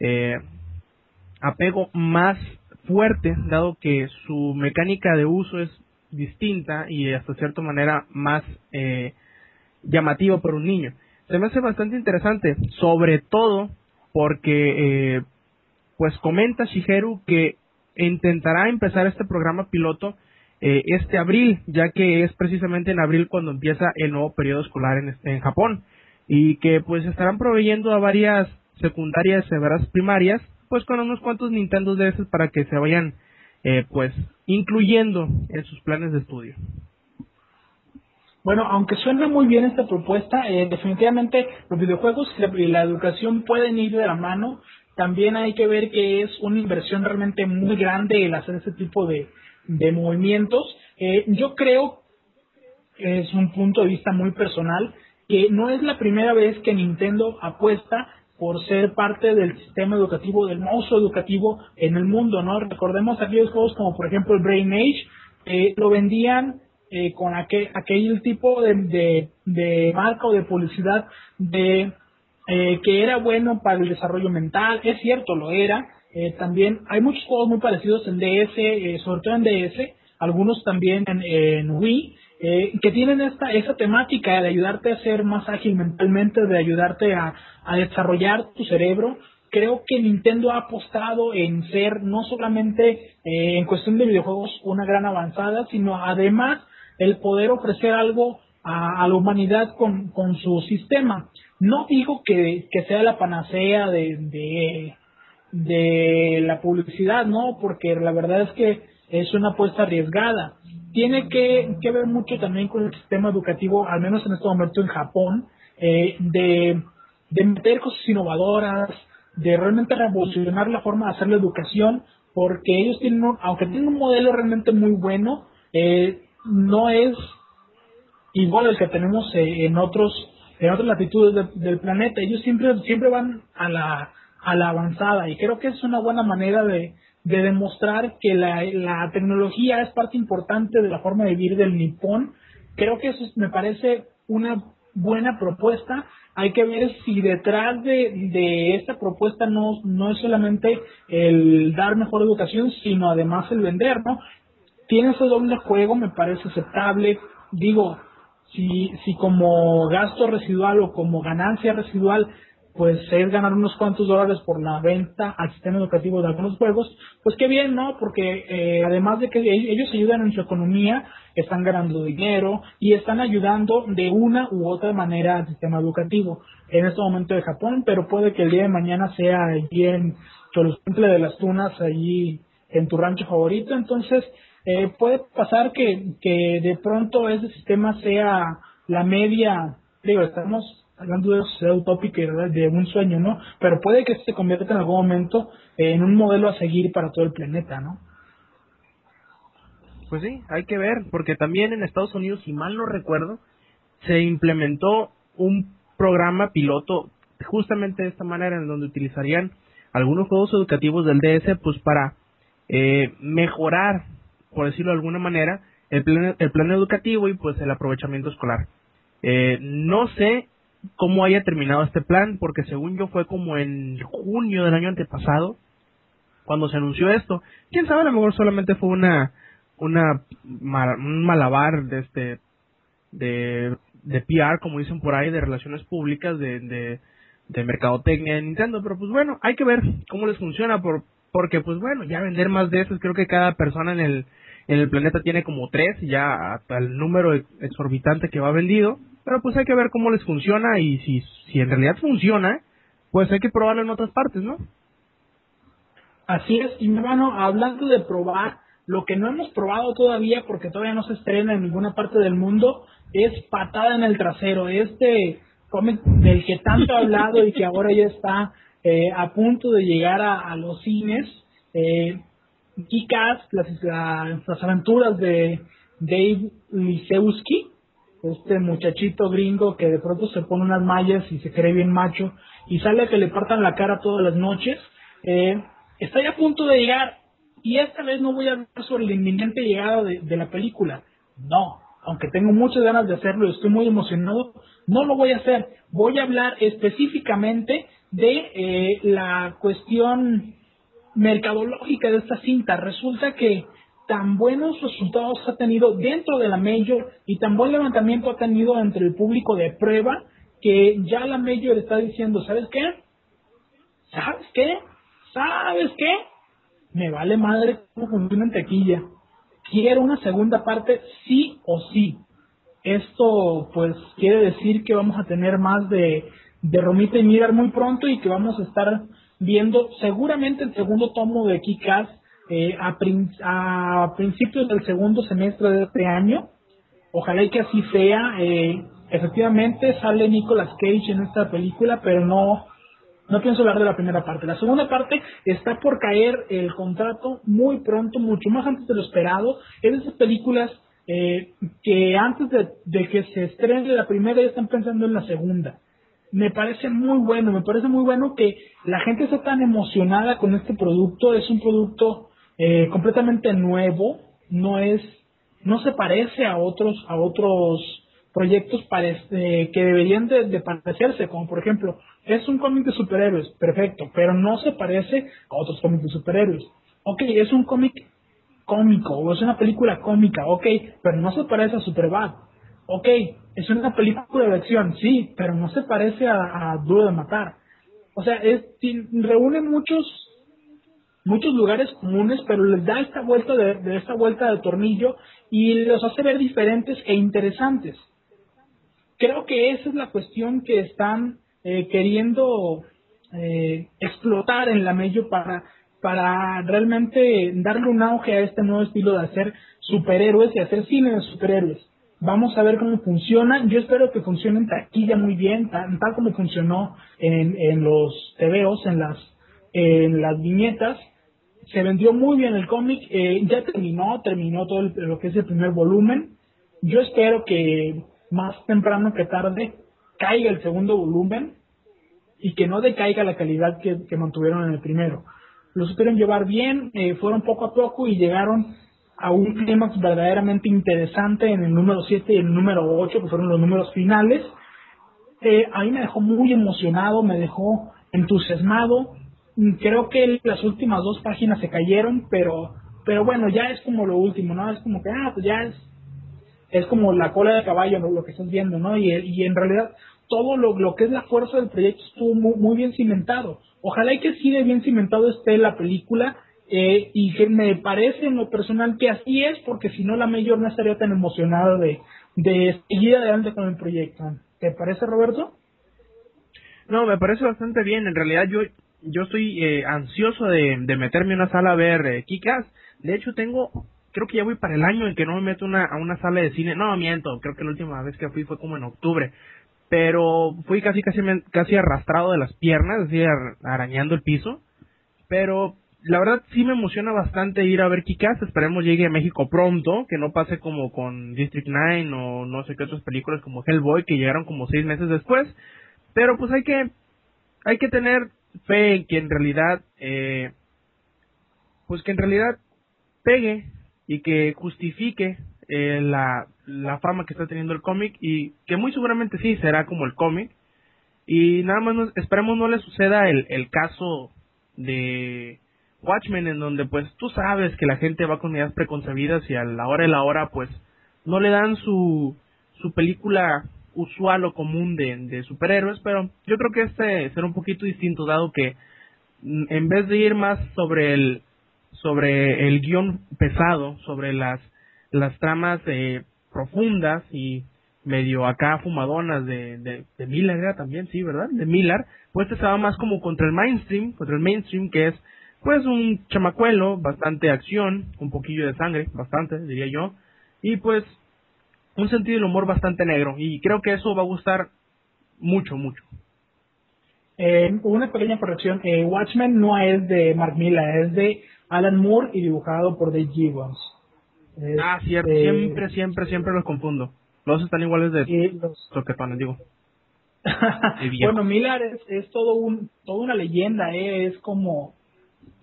eh, apego más fuerte, dado que su mecánica de uso es distinta y hasta cierta manera más eh, llamativo para un niño. Se me hace bastante interesante, sobre todo porque, eh, pues comenta Shigeru que intentará empezar este programa piloto eh, este abril, ya que es precisamente en abril cuando empieza el nuevo periodo escolar en, en Japón y que pues estarán proveyendo a varias secundarias y varias primarias pues con unos cuantos Nintendo DS para que se vayan eh, pues incluyendo en sus planes de estudio. Bueno, aunque suena muy bien esta propuesta, eh, definitivamente los videojuegos y la, educación pueden ir de la mano. También hay que ver que es una inversión realmente muy grande el hacer ese tipo de, movimientos. Eh, yo creo, es un punto de vista muy personal, que no es la primera vez que Nintendo apuesta por ser parte del sistema educativo, del monstruo educativo en el mundo, ¿no? Recordemos aquellos juegos como por ejemplo el Brain Age, eh, lo vendían eh, con aquel, aquel tipo de, de, marca o de publicidad de eh, que era bueno para el desarrollo mental, es cierto, lo era. Eh, también hay muchos juegos muy parecidos en DS, sobre todo en DS, algunos también en, Wii. eh, que tienen esta esa temática de ayudarte a ser más ágil mentalmente, de ayudarte a, a desarrollar tu cerebro. Creo que Nintendo ha apostado en ser no solamente eh, en cuestión de videojuegos una gran avanzada, sino además el poder ofrecer algo a, la humanidad con, con, su sistema. No digo que, que sea la panacea de, de, la publicidad, no, porque la verdad es que es una apuesta arriesgada. Tiene que, que ver mucho también con el sistema educativo, al menos en este momento en Japón, eh, de, de meter cosas innovadoras, de realmente revolucionar la forma de hacer la educación, porque ellos tienen, aunque tienen un modelo realmente muy bueno, eh, no es igual el que tenemos eh, en otros en otras latitudes del planeta. Ellos siempre siempre van a la a la avanzada y creo que es una buena manera de, de demostrar que la, la tecnología es parte importante de la forma de vivir del nipón. Creo que eso me parece una buena propuesta. Hay que ver si detrás de, de esta propuesta no, no es solamente el dar mejor educación, sino además el vender, ¿no? Tiene ese doble juego, me parece aceptable. Digo, si, si como gasto residual o como ganancia residual pues es ganar unos cuantos dólares por la venta al sistema educativo de algunos juegos, pues qué bien, ¿no? Porque eh, además de que ellos ayudan en su economía, están ganando dinero y están ayudando de una u otra manera al sistema educativo en este momento de Japón, pero puede que el día de mañana sea día en Cholostemple de las Tunas, allí en tu rancho favorito, entonces eh, puede pasar que, que de pronto ese sistema sea la media, digo, estamos hablando de sociedad utópica de un sueño, ¿no? Pero puede que se convierta en algún momento en un modelo a seguir para todo el planeta, ¿no? Pues sí, hay que ver, porque también en Estados Unidos, si mal no recuerdo, se implementó un programa piloto justamente de esta manera en donde utilizarían algunos juegos educativos del DS pues para eh, mejorar por decirlo de alguna manera, el plan, el plan educativo y pues el aprovechamiento escolar. Eh, no sé cómo haya terminado este plan, porque según yo fue como en junio del año antepasado, cuando se anunció esto. Quién sabe, a lo mejor solamente fue una, una, un malabar de este, de, de PR, como dicen por ahí, de relaciones públicas, de, de, mercadotecnia de Nintendo, pero pues bueno, hay que ver cómo les funciona, por, porque pues bueno, ya vender más de esos, creo que cada persona en el, en el planeta tiene como tres, ya hasta el número exorbitante que va vendido, pero pues hay que ver cómo les funciona y si, si en realidad funciona, pues hay que probarlo en otras partes, ¿no? Así es, y hermano, hablando de probar, lo que no hemos probado todavía, porque todavía no se estrena en ninguna parte del mundo, es Patada en el Trasero, este cómic del que tanto he hablado y que ahora ya está eh, a punto de llegar a, los cines. Eh, Kikas, las, las, aventuras de Dave Lisewski, este muchachito gringo que de pronto se pone unas mallas y se cree bien macho y sale a que le partan la cara todas las noches, eh, está ya a punto de llegar y esta vez no voy a hablar sobre la inminente llegada de, la película, no, aunque tengo muchas ganas de hacerlo y estoy muy emocionado, no lo voy a hacer, voy a hablar específicamente de eh, la cuestión mercadológica de esta cinta. Resulta que tan buenos resultados ha tenido dentro de la Major y tan buen levantamiento ha tenido entre el público de prueba que ya la Major está diciendo, ¿sabes qué? ¿Sabes qué? ¿Sabes qué? Me vale madre cómo funciona en tequilla. Quiero una segunda parte sí o sí. Esto pues quiere decir que vamos a tener más de, de Romita y Mirar muy pronto y que vamos a estar viendo seguramente el segundo tomo de Kikas eh, a, a, principios del segundo semestre de este año. Ojalá y que así sea. Eh, efectivamente sale Nicolas Cage en esta película, pero no, no pienso hablar de la primera parte. La segunda parte está por caer el contrato muy pronto, mucho más antes de lo esperado. Es de esas películas eh, que antes de, de, que se estrene la primera ya están pensando en la segunda me parece muy bueno, me parece muy bueno que la gente esté tan emocionada con este producto, es un producto eh, completamente nuevo, no es, no se parece a otros, a otros proyectos que deberían de, parecerse, como por ejemplo, es un cómic de superhéroes, perfecto, pero no se parece a otros cómics de superhéroes. Ok, es un cómic cómico o es una película cómica, ok, pero no se parece a Superbad. Ok, es una película de acción, sí, pero no se parece a, a Duro de Matar. O sea, es, reúne muchos muchos lugares comunes, pero les da esta vuelta de, de, esta vuelta de tornillo y los hace ver diferentes e interesantes. Creo que esa es la cuestión que están eh, queriendo eh, explotar en la medio para para realmente darle un auge a este nuevo estilo de hacer superhéroes y hacer cine de superhéroes. Vamos a ver cómo funciona. Yo espero que funcione en taquilla muy bien, tal, tal como funcionó en, los TVOs, en las, en las viñetas. Se vendió muy bien el cómic, eh, ya terminó, terminó todo lo que es el primer volumen. Yo espero que más temprano que tarde caiga el segundo volumen y que no decaiga la calidad que, que mantuvieron en el primero lo supieron llevar bien, eh, fueron poco a poco y llegaron a un clímax verdaderamente interesante en el número 7 y el número 8, que fueron los números finales. Eh, a mí me dejó muy emocionado, me dejó entusiasmado. Creo que las últimas dos páginas se cayeron, pero pero bueno, ya es como lo último, ¿no? Es como que, ah, pues ya es, es como la cola de caballo lo que estás viendo, ¿no? Y, en realidad todo lo, lo que es la fuerza del proyecto estuvo muy, muy bien cimentado. Ojalá y que de bien cimentado esté la película eh, y que me parece en lo personal que así es, porque si no la mayor no estaría tan emocionada de, de seguir adelante con el proyecto. ¿Te parece, Roberto? No, me parece bastante bien. En realidad yo yo estoy eh, ansioso de, de, meterme en una sala a ver eh, Kikas. De hecho tengo, creo que ya voy para el año en que no me meto una, a una sala de cine. No, miento, creo que la última vez que fui fue como en octubre pero fui casi casi casi arrastrado de las piernas, así arañando el piso, pero la verdad sí me emociona bastante ir a ver Kikas, esperemos llegue a México pronto, que no pase como con District 9 o no sé qué otras películas como Hellboy que llegaron como seis meses después, pero pues hay que hay que tener fe en que en realidad eh, pues que en realidad pegue y que justifique eh, la, la fama que está teniendo el cómic y que muy seguramente sí será como el cómic. Y nada más esperemos no le suceda el, el caso de Watchmen en donde pues tú sabes que la gente va con ideas preconcebidas y a la hora de la hora pues no le dan su, su película usual o común de, superhéroes, pero yo creo que este será un poquito distinto dado que mm, en vez de ir más sobre el sobre el guion pesado, sobre las las tramas eh, profundas y medio acá fumadonas de, de, de Miller también, sí, ¿verdad? De Miller, pues estaba más como contra el mainstream, contra el mainstream que es pues un chamacuelo, bastante acción, un poquillo de sangre, bastante, diría yo, y pues un sentido del humor bastante negro, y creo que eso va a gustar mucho, mucho. Eh, una pequeña corrección, eh, Watchmen no es de Mark Miller, es de Alan Moore y dibujado por Dave Gibbons ah, cierto, este, siempre, siempre, siempre los confundo. Los están iguales de los toquetones, digo. bueno, Miller es, es, todo un, toda una leyenda, ¿eh? es como,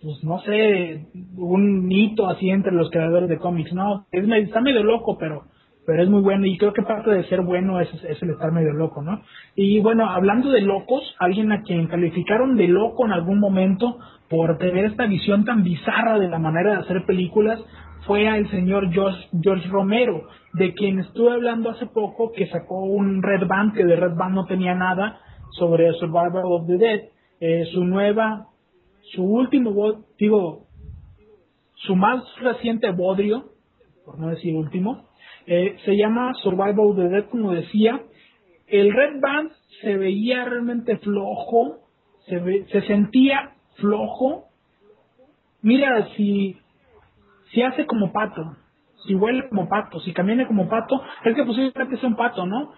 pues no sé, un mito así entre los creadores de cómics, ¿no? Es, está medio loco, pero pero es muy bueno y creo que parte de ser bueno es, es, el estar medio loco, ¿no? Y bueno, hablando de locos, alguien a quien calificaron de loco en algún momento por tener esta visión tan bizarra de la manera de hacer películas fue al señor George, George Romero, de quien estuve hablando hace poco, que sacó un Red Band, que de Red Band no tenía nada, sobre Survival of the Dead. Eh, su nueva, su último, digo, su más reciente bodrio, por no decir último, eh, se llama Survival of the Dead, como decía. El Red Band se veía realmente flojo, se, se sentía flojo. Mira, si si hace como pato, si huele como pato, si camina como pato, es que posiblemente sea un pato, ¿no?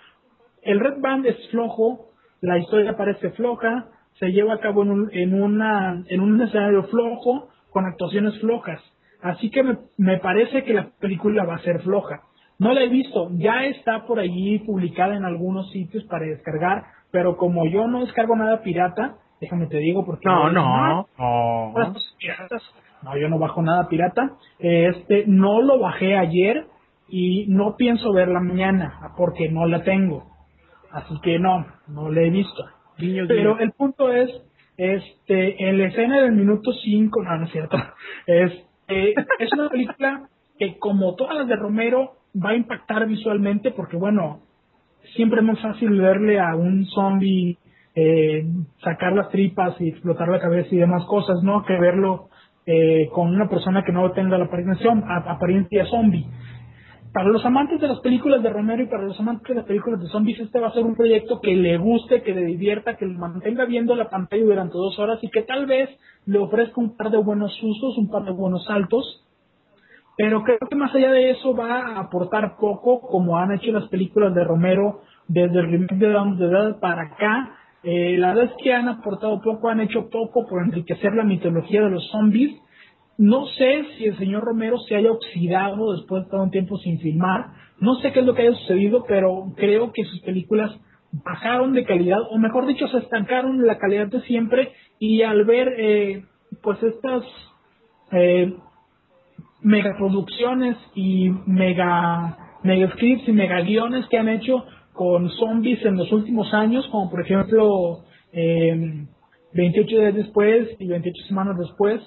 El Red Band es flojo, la historia parece floja, se lleva a cabo en un, en una, en un escenario flojo, con actuaciones flojas. Así que me, me parece que la película va a ser floja. No la he visto, ya está por allí publicada en algunos sitios para descargar, pero como yo no descargo nada pirata, déjame te digo porque... No, no, no. No, yo no bajo nada pirata. Este, no lo bajé ayer y no pienso verla mañana porque no la tengo. Así que no, no la he visto. Pero el punto es, este, en la escena del minuto 5, no, no es cierto, este, es una película película que como todas las de Romero va a impactar visualmente porque bueno, siempre es más fácil verle a un zombie eh, sacar las tripas y explotar la cabeza y demás cosas, ¿no? Que verlo eh, con una persona que no tenga la apariencia, apariencia zombie. Para los amantes de las películas de Romero y para los amantes de las películas de zombies, este va a ser un proyecto que le guste, que le divierta, que lo mantenga viendo la pantalla durante dos horas y que tal vez le ofrezca un par de buenos usos, un par de buenos saltos. Pero creo que más allá de eso va a aportar poco, como han hecho las películas de Romero desde el remake de Dawn the Dead para acá. Eh, la verdad es que han aportado poco, han hecho poco por enriquecer la mitología de los zombies no sé si el señor Romero se haya oxidado después de todo un tiempo sin filmar. No sé qué es lo que haya sucedido, pero creo que sus películas bajaron de calidad, o mejor dicho, se estancaron en la calidad de siempre. Y al ver, eh, pues, estas eh, megaproducciones y mega, mega scripts y mega guiones que han hecho con zombies en los últimos años, como por ejemplo eh, 28 días después y 28 semanas después,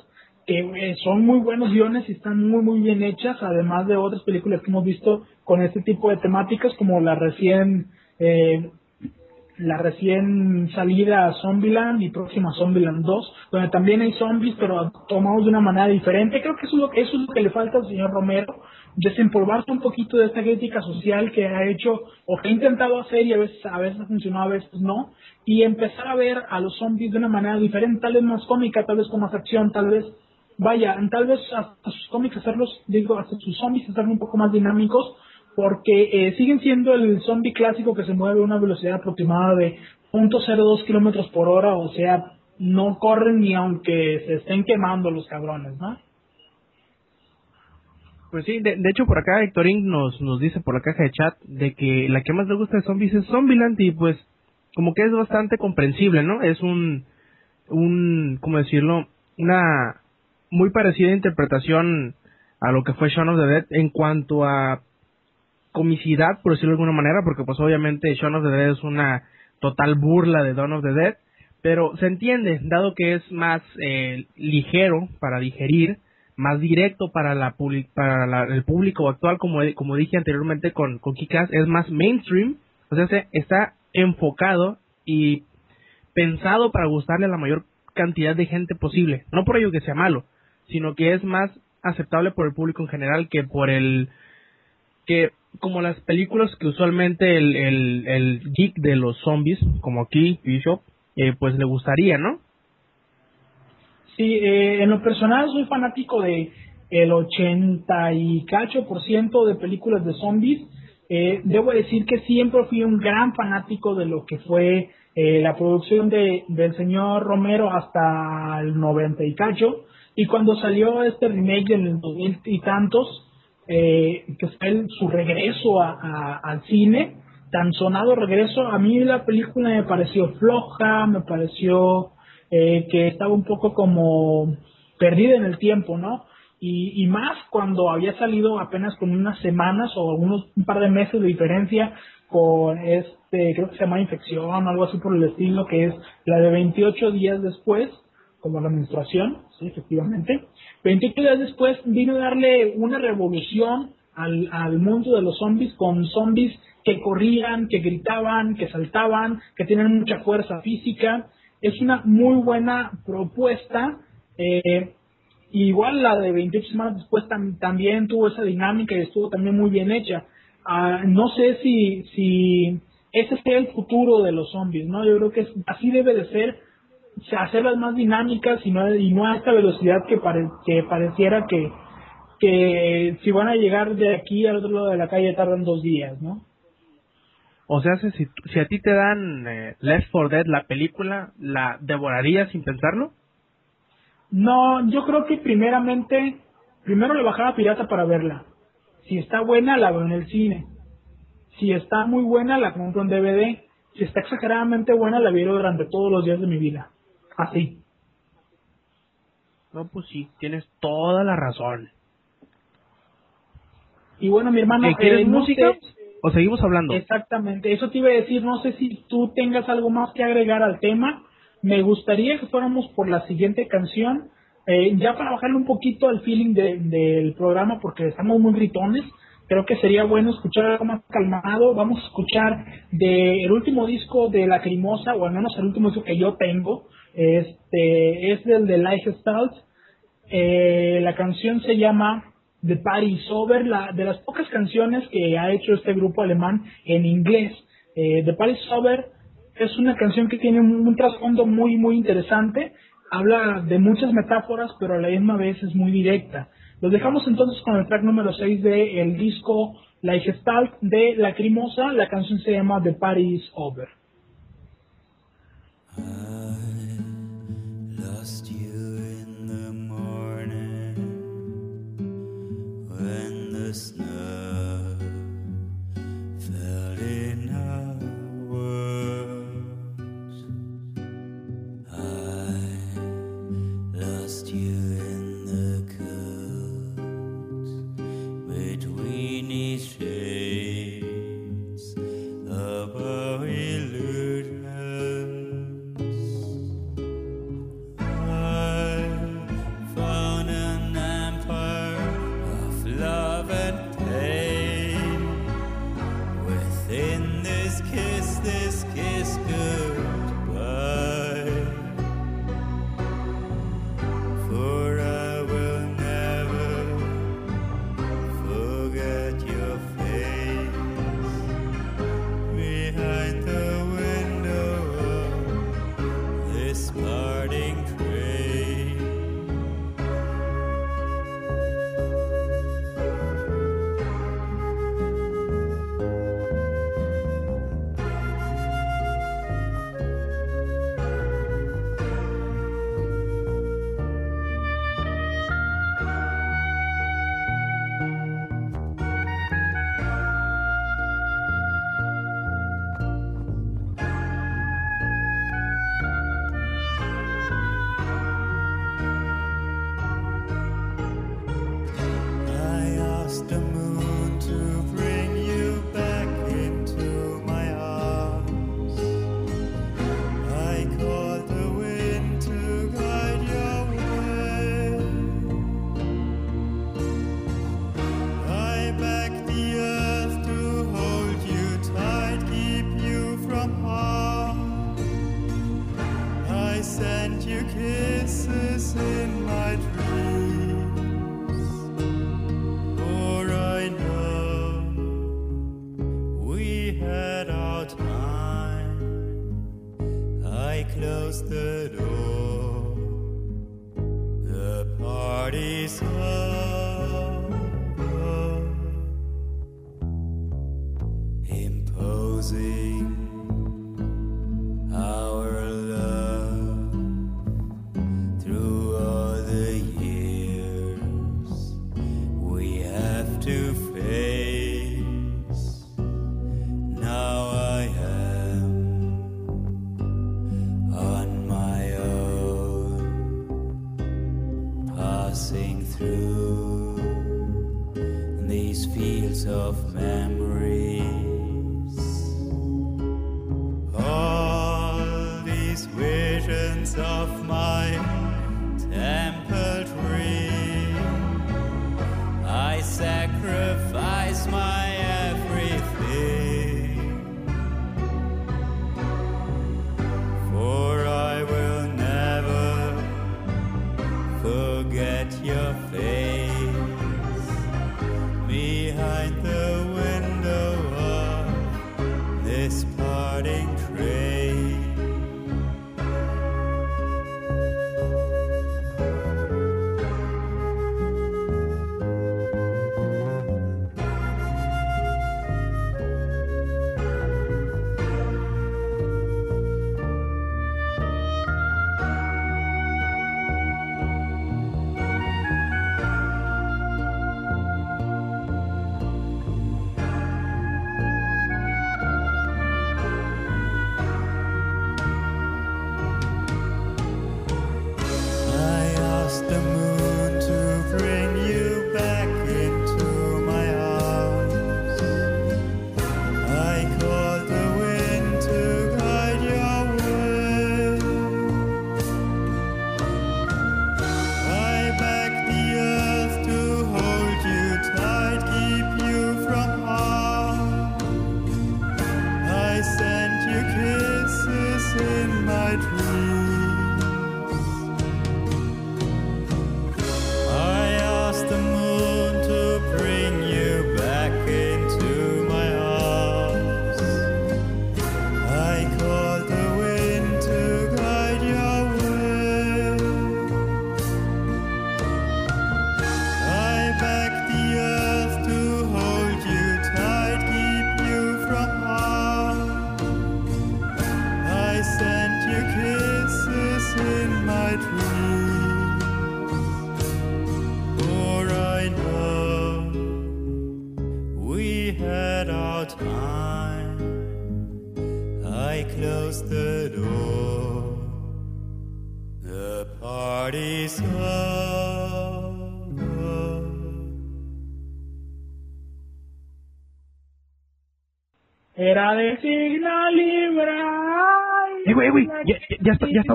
que eh, son muy buenos guiones y están muy muy bien hechas, además de otras películas que hemos visto con este tipo de temáticas como la recién eh, la recién salida Zombieland y próxima Zombieland 2, donde también hay zombies, pero tomados de una manera diferente. Creo que eso es lo, eso es lo que le falta al señor Romero, desempolvarse un poquito de esta crítica social que ha hecho o que ha intentado hacer y a veces, a veces ha funcionado, a veces no, y empezar a ver a los zombies de una manera diferente, tal vez más cómica, tal vez con más acción, tal vez vaya, tal vez hasta sus cómics hacerlos, digo, hasta sus zombies hacerlos un poco más dinámicos, porque eh, siguen siendo el zombie clásico que se mueve a una velocidad aproximada de .02 kilómetros por hora, o sea, no corren ni aunque se estén quemando los cabrones, ¿no? Pues sí, de, hecho por acá Hectorín nos, nos dice por la caja de chat de que la que más le gusta de zombies es Zombieland y pues como que es bastante comprensible, ¿no? Es un, un, ¿cómo decirlo? Una muy parecida interpretación a lo que fue Shaun of the Dead en cuanto a comicidad, por decirlo de alguna manera, porque pues obviamente Shaun of the Dead es una total burla de Dawn of the Dead, pero se entiende, dado que es más eh, ligero para digerir, más directo para la para el público actual, como, como dije anteriormente con, con Kikas, es más mainstream, o sea, se, está enfocado y pensado para gustarle a la mayor cantidad de gente posible, no por ello que sea malo, sino que es más aceptable por el público en general que por el que como las películas que usualmente el, el, geek de los zombies, como aquí Bishop, eh, pues le gustaría, ¿no? Sí, eh, en lo personal soy fanático de el 80 y cacho por ciento de películas de zombies. Eh, debo decir que siempre fui un gran fanático de lo que fue la producción de, del señor Romero hasta el 90 y cacho. Y cuando salió este remake en el 2000 y tantos, eh, que fue su regreso a, al cine, tan sonado regreso, a mí la película me pareció floja, me pareció eh, que estaba un poco como perdida en el tiempo, ¿no? Y, y, más cuando había salido apenas con unas semanas o unos un par de meses de diferencia con este, creo que se llama Infección o algo así por el estilo, que es la de 28 días después, como la menstruación, sí, efectivamente. 28 días después vino a darle una revolución al, al mundo de los zombies con zombies que corrían, que gritaban, que saltaban, que tienen mucha fuerza física. Es una muy buena propuesta. Eh, igual la de 28 semanas después también tuvo esa dinámica y estuvo también muy bien hecha. Ah, no sé si, si ese sea el futuro de los zombies, ¿no? Yo creo que así debe de ser hacerlas más dinámicas y no, y no a esta velocidad que, que pareciera que, que si van a llegar de aquí al otro lado de la calle tardan dos días, ¿no? O sea, si, si a ti te dan eh, Left 4 Dead, la película, ¿la devorarías sin pensarlo? No, yo creo que primeramente, primero le bajaba pirata para verla. Si está buena, la veo en el cine. Si está muy buena, la compro en DVD. Si está exageradamente buena, la veo durante todos los días de mi vida así. No, pues sí, tienes toda la razón. Y bueno, mi hermano, ¿quieres eh, música? ¿O seguimos hablando? Exactamente, eso te iba a decir, no sé si tú tengas algo más que agregar al tema. Me gustaría que fuéramos por la siguiente canción. Eh, ya para bajarle un poquito al feeling del programa, porque estamos muy gritones, creo que sería bueno escuchar algo más calmado. Vamos a escuchar del último disco de La Crimosa, o al menos el último disco que yo tengo, este es el de Life Stalt. Eh, la canción se llama The Party Over, la, de las pocas canciones que ha hecho este grupo alemán en inglés. Eh, The Party Over es una canción que tiene un, trasfondo muy, muy interesante. Habla de muchas metáforas, pero a la misma vez es muy directa. Los dejamos entonces con el track número 6 del disco La Gestalt de Lacrimosa. La canción se llama The Party is Over. just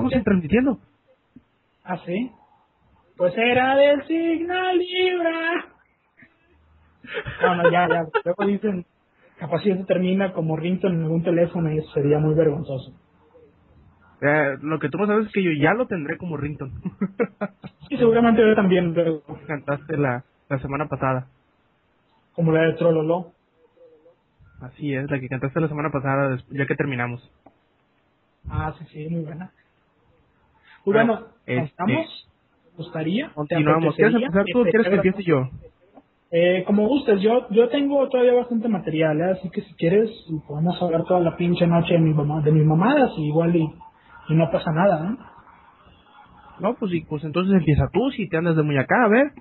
estamos transmitiendo. ¿Ah, sí? Pues era del signo libra. No, no, ya, ya. Luego dicen, capaz si esto termina como ringtone en algún teléfono y eso sería muy vergonzoso. Eh, lo que tú no sabes es que yo ya lo tendré como ringtone. Y seguramente yo también, Cantaste la, la semana pasada. como la de Trololo. Así es, la que cantaste la semana pasada, ya que terminamos. Ah, sí, sí, muy buena. Muy Bueno, este, ¿estamos? ¿Te gustaría? ¿Te Continuamos. ¿Quieres empezar tú o quieres que empiece yo? Eh, como gustes, yo yo tengo todavía bastante material, ¿eh? así que si quieres podemos hablar toda la pinche noche de, mi mamá, de mis mamadas y igual y, y no pasa nada, ¿no? No, pues, sí, pues entonces empieza tú, si te andas de muy acá, a ver.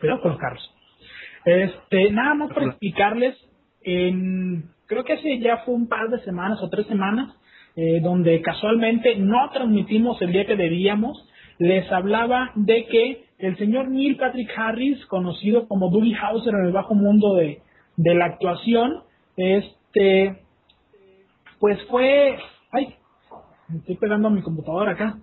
Cuidado con los carros. Este, nada más para explicarles, en, creo que hace ya fue un par de semanas o tres semanas, eh, donde casualmente no transmitimos el día que debíamos, les hablaba de que el señor Neil Patrick Harris, conocido como Doogie Hauser en el bajo mundo de, de la actuación, este, pues fue, ay, me estoy pegando a mi computadora acá,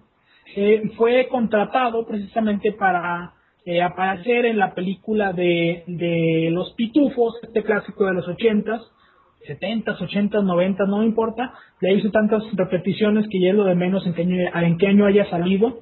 eh, fue contratado precisamente para eh, aparecer en la película de, de Los Pitufos, este clásico de los ochentas, setentas, ochentas, noventas, no me importa, le hice tantas repeticiones que ya es lo de menos en qué año, en qué año haya salido.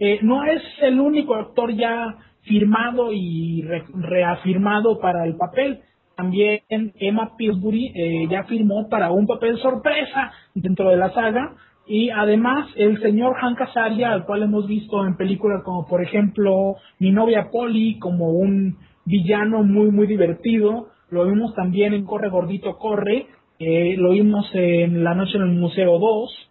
Eh, no es el único actor ya firmado y re- reafirmado para el papel. También Emma Pillsbury eh, ya firmó para un papel sorpresa dentro de la saga. Y además el señor Hank Azaria, al cual hemos visto en películas como por ejemplo Mi novia Polly, como un villano muy muy divertido. Lo vimos también en Corre Gordito Corre. eh, lo vimos en La Noche en el Museo 2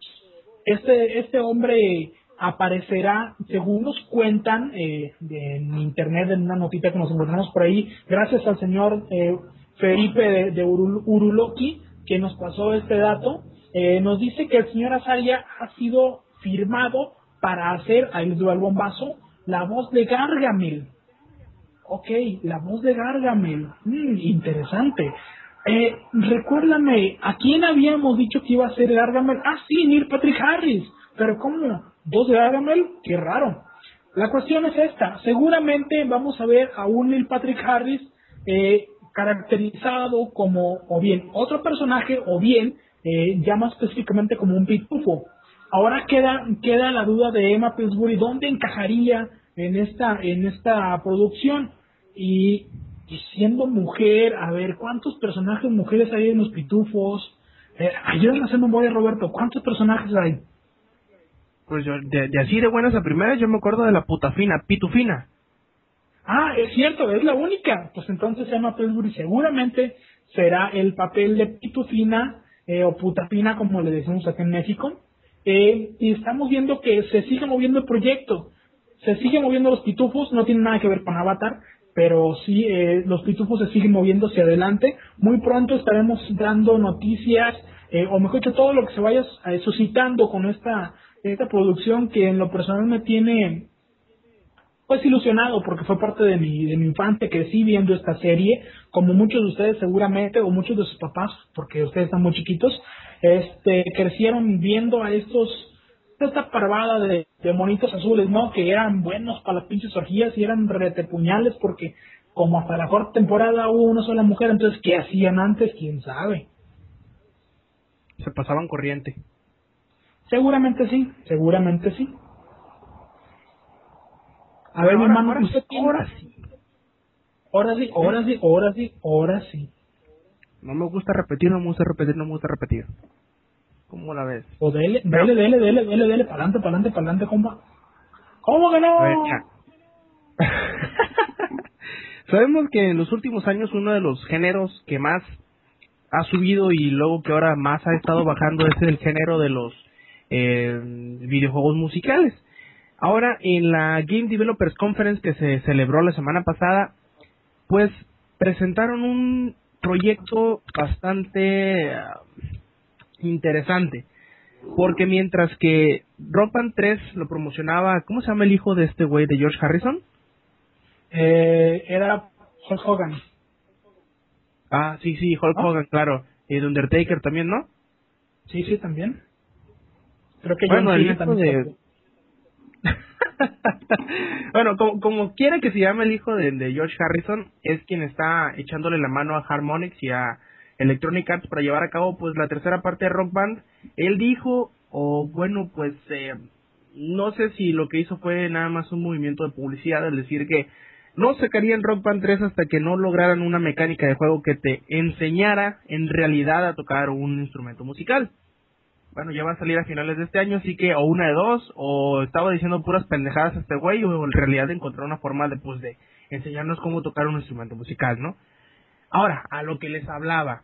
este, este hombre aparecerá, según nos cuentan eh, en internet, en una notita que nos encontramos por ahí, gracias al señor eh, Felipe de, de Urul- Uruloki, que nos pasó este dato, eh, nos dice que el señor Azaria ha sido firmado para hacer, ahí les el bombazo, la voz de Gargamel. Ok, la voz de Gargamel. Mm, interesante. Eh, recuérdame, ¿a quién habíamos dicho que iba a ser Gargamel? Ah, sí, Neil Patrick Harris. Pero ¿cómo? ¿Voz de Gargamel? Qué raro. La cuestión es esta. Seguramente vamos a ver a un Neil Patrick Harris eh, caracterizado como o bien otro personaje o bien eh, ya más específicamente como un pitufo. Ahora queda queda la duda de Emma Pillsbury dónde encajaría en esta en esta producción y, y siendo mujer, a ver cuántos personajes mujeres hay en los pitufos. Eh, ayúdame a hacer memoria, Roberto. ¿Cuántos personajes hay? Pues yo, de, de así de buenas a primeras, yo me acuerdo de la puta fina, pitufina. Ah, es cierto, es la única. Pues entonces Emma Pillsbury seguramente será el papel de pitufina eh, o putafina, como le decimos acá en México. Eh, y estamos viendo que se sigue moviendo el proyecto. Se sigue moviendo los pitufos, no tiene nada que ver con Avatar, pero sí, eh, los pitufos se siguen moviendo hacia adelante. Muy pronto estaremos dando noticias, eh, o mejor dicho, todo lo que se vaya eh, suscitando con esta, esta producción que en lo personal me tiene pues ilusionado porque fue parte de mi, de mi infancia, crecí viendo esta serie, como muchos de ustedes seguramente, o muchos de sus papás, porque ustedes están muy chiquitos, este, crecieron viendo a estos, esta parvada de, de monitos azules, ¿no? Que eran buenos para las pinches orgías y eran retepuñales porque como hasta la cuarta temporada hubo una sola mujer, entonces ¿qué hacían antes? ¿Quién sabe? Se pasaban corriente. Seguramente sí, seguramente sí. A ver, mi hermano, ahora- usted tiene- ahora sí. Ahora sí, ahora sí, ahora sí, ahora sí. No me gusta repetir, no me gusta repetir, no me gusta repetir. ¿Cómo la ves? O dele, dele, dele, dele, dele, dele, para adelante, para adelante, para adelante, compa. ¿Cómo que no? A ver, ya. Sabemos que en los últimos años uno de los géneros que más ha subido y luego que ahora más ha estado bajando es el género de los eh, videojuegos musicales. Ahora en la Game Developers Conference que se celebró la semana pasada, pues presentaron un proyecto bastante interesante. Porque mientras que Rock Band 3 lo promocionaba, ¿cómo se llama el hijo de este güey de George Harrison? Eh, era Hulk Hogan. Ah, sí, sí, Hulk. Hogan, claro. Y de Undertaker también, ¿no? Sí, sí, también. Creo que Bueno, el hijo también. de- bueno, como, como quiera que se llame el hijo de, de George Harrison, es quien está echándole la mano a Harmonix y a Electronic Arts para llevar a cabo pues la tercera parte de Rock Band. Él dijo, o bueno, pues eh, no sé si lo que hizo fue nada más un movimiento de publicidad, al decir que no sacarían Rock Band 3 hasta que no lograran una mecánica de juego que te enseñara en realidad a tocar un instrumento musical bueno, ya va a salir a finales de este año, así que o una de dos, o estaba diciendo puras pendejadas a este güey, o en realidad encontrar una forma de, pues, de enseñarnos cómo tocar un instrumento musical, ¿no? Ahora, a lo que les hablaba,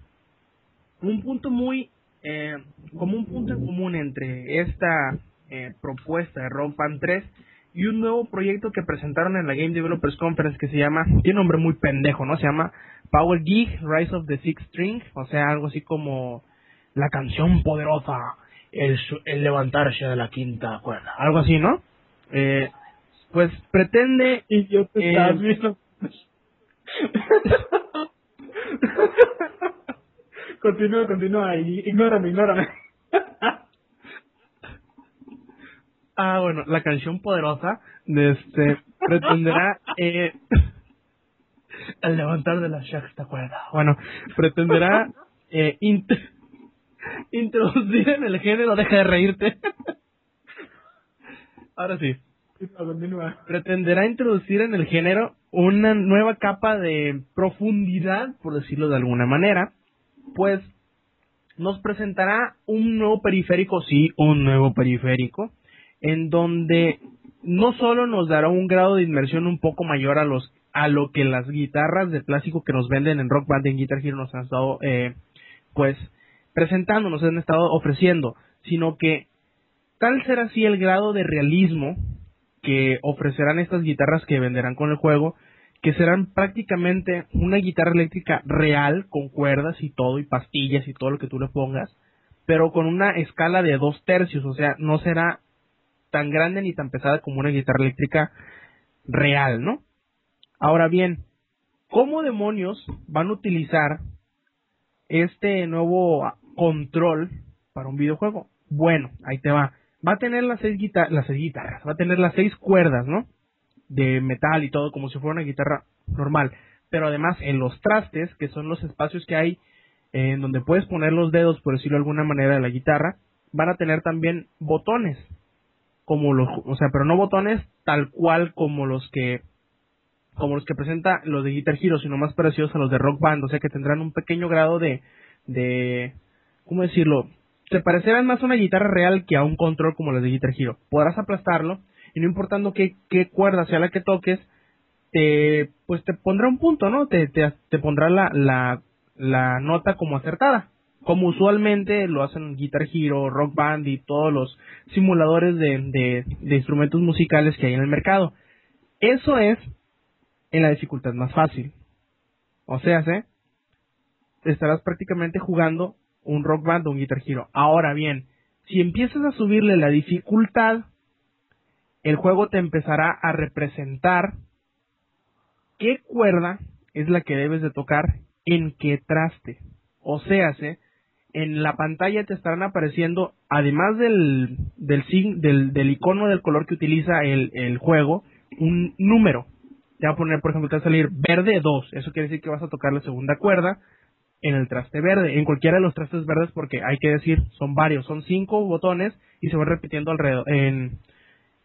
un punto muy, eh, como un punto en común entre esta eh, propuesta de Rock Band 3 y un nuevo proyecto que presentaron en la Game Developers Conference que se llama, tiene un nombre muy pendejo, ¿no? Se llama Power Geek, Rise of the Sixth String, o sea, algo así como la canción poderosa, el, levantarse de la quinta cuerda, algo así, ¿no? Eh, pues pretende Y yo te estás viendo. Continúa, continúa. y Ignórame, ignórame. Ah, bueno, la canción poderosa de este pretenderá eh, al levantar de la sexta cuerda. Bueno, pretenderá eh, int- introducir en el género, deja de reírte. Ahora sí, pretenderá introducir en el género una nueva capa de profundidad, por decirlo de alguna manera, pues nos presentará un nuevo periférico, sí, un nuevo periférico, en donde no solo nos dará un grado de inmersión un poco mayor a los a lo que las guitarras de plástico que nos venden en Rock Band y en Guitar Hero nos han estado eh, pues presentando, nos han estado ofreciendo, sino que tal será así el grado de realismo que ofrecerán estas guitarras que venderán con el juego, que serán prácticamente una guitarra eléctrica real, con cuerdas y todo, y pastillas y todo lo que tú le pongas, pero con una escala de dos tercios, o sea, no será tan grande ni tan pesada como una guitarra eléctrica real, ¿no? Ahora bien, ¿cómo demonios van a utilizar este nuevo control para un videojuego? Bueno, ahí te va. Va a tener las seis, guitar las seis guitarras, va a tener las seis cuerdas, ¿no? De metal y todo, como si fuera una guitarra normal. Pero además, en los trastes, que son los espacios que hay eh, en donde puedes poner los dedos, por decirlo de alguna manera, de la guitarra, van a tener también botones, como los, o sea, pero no botones tal cual como los que como los que presenta los de Guitar Hero, sino más parecidos a los de Rock Band, o sea que tendrán un pequeño grado de, de, ¿cómo decirlo? Se parecerán más a una guitarra real que a un control como los de Guitar Hero. Podrás aplastarlo y no importando qué, qué cuerda sea la que toques, te, pues te pondrá un punto, ¿no? Te, te, te pondrá la, la, la nota como acertada. Como usualmente lo hacen Guitar Hero, Rock Band y todos los simuladores de, de, instrumentos musicales que hay en el mercado. Eso es en la dificultad más fácil. O sea, ¿sí? estarás prácticamente jugando un rock band o un guitar hero. Ahora bien, si empiezas a subirle la dificultad, el juego te empezará a representar qué cuerda es la que debes de tocar en qué traste. O sea, ¿sí? en la pantalla te estarán apareciendo, además del, del, del, del icono del color que utiliza el, el juego, un número. Te va a poner, por ejemplo, te va a salir verde 2. Eso quiere decir que vas a tocar la segunda cuerda en el traste verde, en cualquiera de los trastes verdes, porque hay que decir, son varios, son cinco botones y se van repitiendo alrededor, en,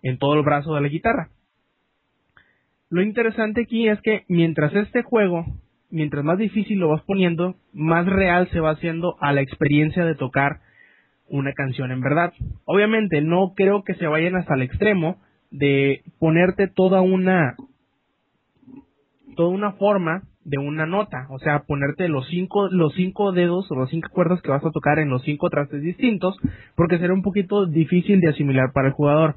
en todo el brazo de la guitarra. Lo interesante aquí es que mientras este juego, mientras más difícil lo vas poniendo, más real se va haciendo a la experiencia de tocar una canción en verdad. Obviamente no creo que se vayan hasta el extremo de ponerte toda una toda una forma de una nota, o sea, ponerte los cinco, los cinco dedos o las cinco cuerdas que vas a tocar en los cinco trastes distintos, porque será un poquito difícil de asimilar para el jugador.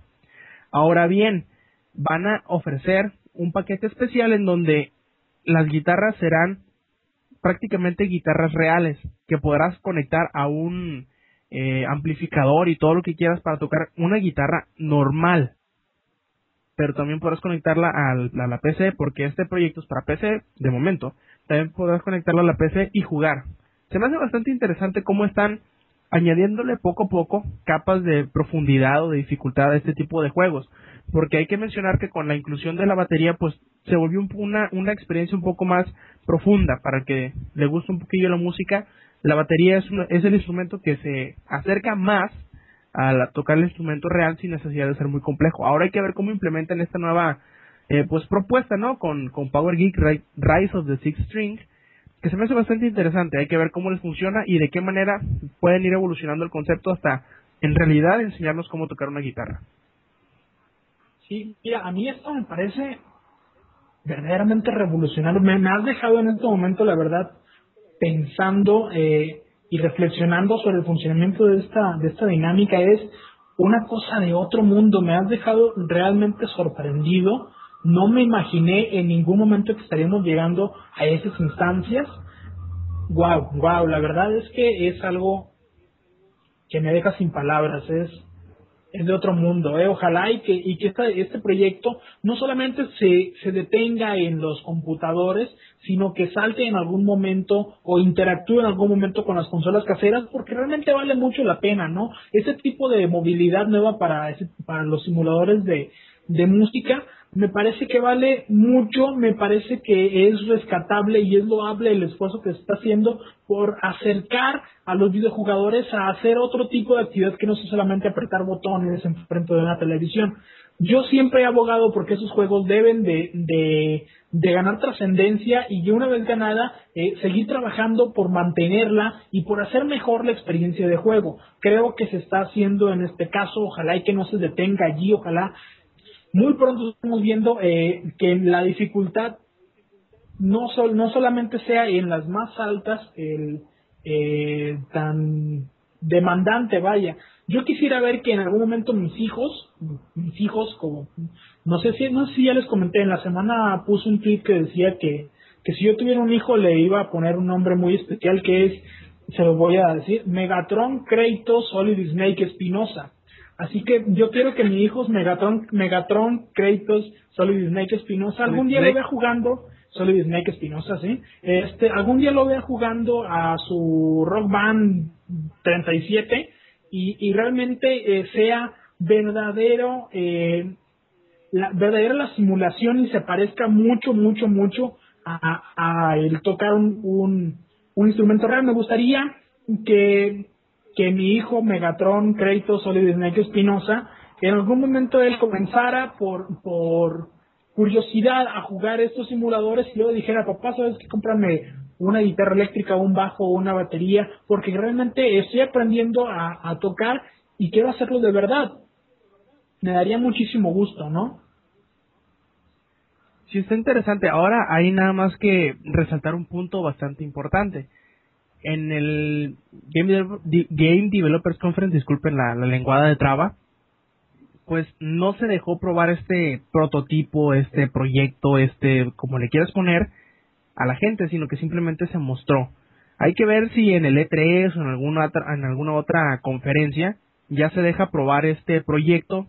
Ahora bien, van a ofrecer un paquete especial en donde las guitarras serán prácticamente guitarras reales que podrás conectar a un eh, amplificador y todo lo que quieras para tocar una guitarra normal. Pero también podrás conectarla a la PC porque este proyecto es para PC de momento. También podrás conectarla a la PC y jugar. Se me hace bastante interesante cómo están añadiéndole poco a poco capas de profundidad o de dificultad a este tipo de juegos. Porque hay que mencionar que con la inclusión de la batería, pues se volvió una, una experiencia un poco más profunda para el que le gusta un poquillo la música. La batería es, es el instrumento que se acerca más a tocar el instrumento real sin necesidad de ser muy complejo. Ahora hay que ver cómo implementan esta nueva eh, pues propuesta, ¿no? Con, con Power Geek Rise of the Six String, que se me hace bastante interesante. Hay que ver cómo les funciona y de qué manera pueden ir evolucionando el concepto hasta en realidad enseñarnos cómo tocar una guitarra. Sí, mira, a mí esto me parece verdaderamente revolucionario. Me, has dejado en este momento, la verdad, pensando eh, y reflexionando sobre el funcionamiento de esta, de esta dinámica. Es una cosa de otro mundo. Me has dejado realmente sorprendido. No me imaginé en ningún momento que estaríamos llegando a esas instancias. Wow, wow, la verdad es que es algo que me deja sin palabras. Es es de otro mundo. ¿eh? Ojalá y que, y que este proyecto no solamente se, se detenga en los computadores, sino que salte en algún momento o interactúe en algún momento con las consolas caseras, porque realmente vale mucho la pena, ¿no? Ese tipo de movilidad nueva para, ese, para los simuladores de, de música me parece que vale mucho, me parece que es rescatable y es loable el esfuerzo que se está haciendo por acercar a los videojugadores a hacer otro tipo de actividad que no sea solamente apretar botones en frente de una televisión. Yo siempre he abogado porque esos juegos deben de, de, ganar trascendencia y una vez ganada, eh, seguir trabajando por mantenerla y por hacer mejor la experiencia de juego. Creo que se está haciendo en este caso, ojalá y que no se detenga allí, ojalá muy pronto estamos viendo eh, que la dificultad no, no solamente sea en las más altas el eh, tan demandante vaya. Yo quisiera ver que en algún momento mis hijos, mis hijos como, no sé si, no sé si ya les comenté, en la semana puse un tweet que decía que, que si yo tuviera un hijo le iba a poner un nombre muy especial que es, se lo voy a decir, Megatron Kratos Solid Snake Espinosa. Así que yo quiero que mi hijo Megatron, Megatron, Kratos, Solid Snake Espinosa, algún día lo vea jugando, Solid Snake Espinosa, sí, este, algún día lo vea jugando a su Rock Band 37 y, y realmente eh, sea verdadero, eh, la, verdadera la simulación y se parezca mucho, mucho, mucho a, a el tocar un, un, un instrumento real. Me gustaría que que mi hijo Megatron Kratos Solid Snake Espinosa, en algún momento él comenzara por, por curiosidad a jugar estos simuladores y luego dijera, papá, ¿sabes qué? Cómprame una guitarra eléctrica, un bajo, una batería, porque realmente estoy aprendiendo a, a tocar y quiero hacerlo de verdad. Me daría muchísimo gusto, ¿no? Sí, está interesante. Ahora hay nada más que resaltar un punto bastante importante en el Game, Developers Conference, disculpen la, lenguada de traba, pues no se dejó probar este prototipo, este proyecto, este, como le quieras poner, a la gente, sino que simplemente se mostró. Hay que ver si en el E3 o en alguna en alguna otra conferencia ya se deja probar este proyecto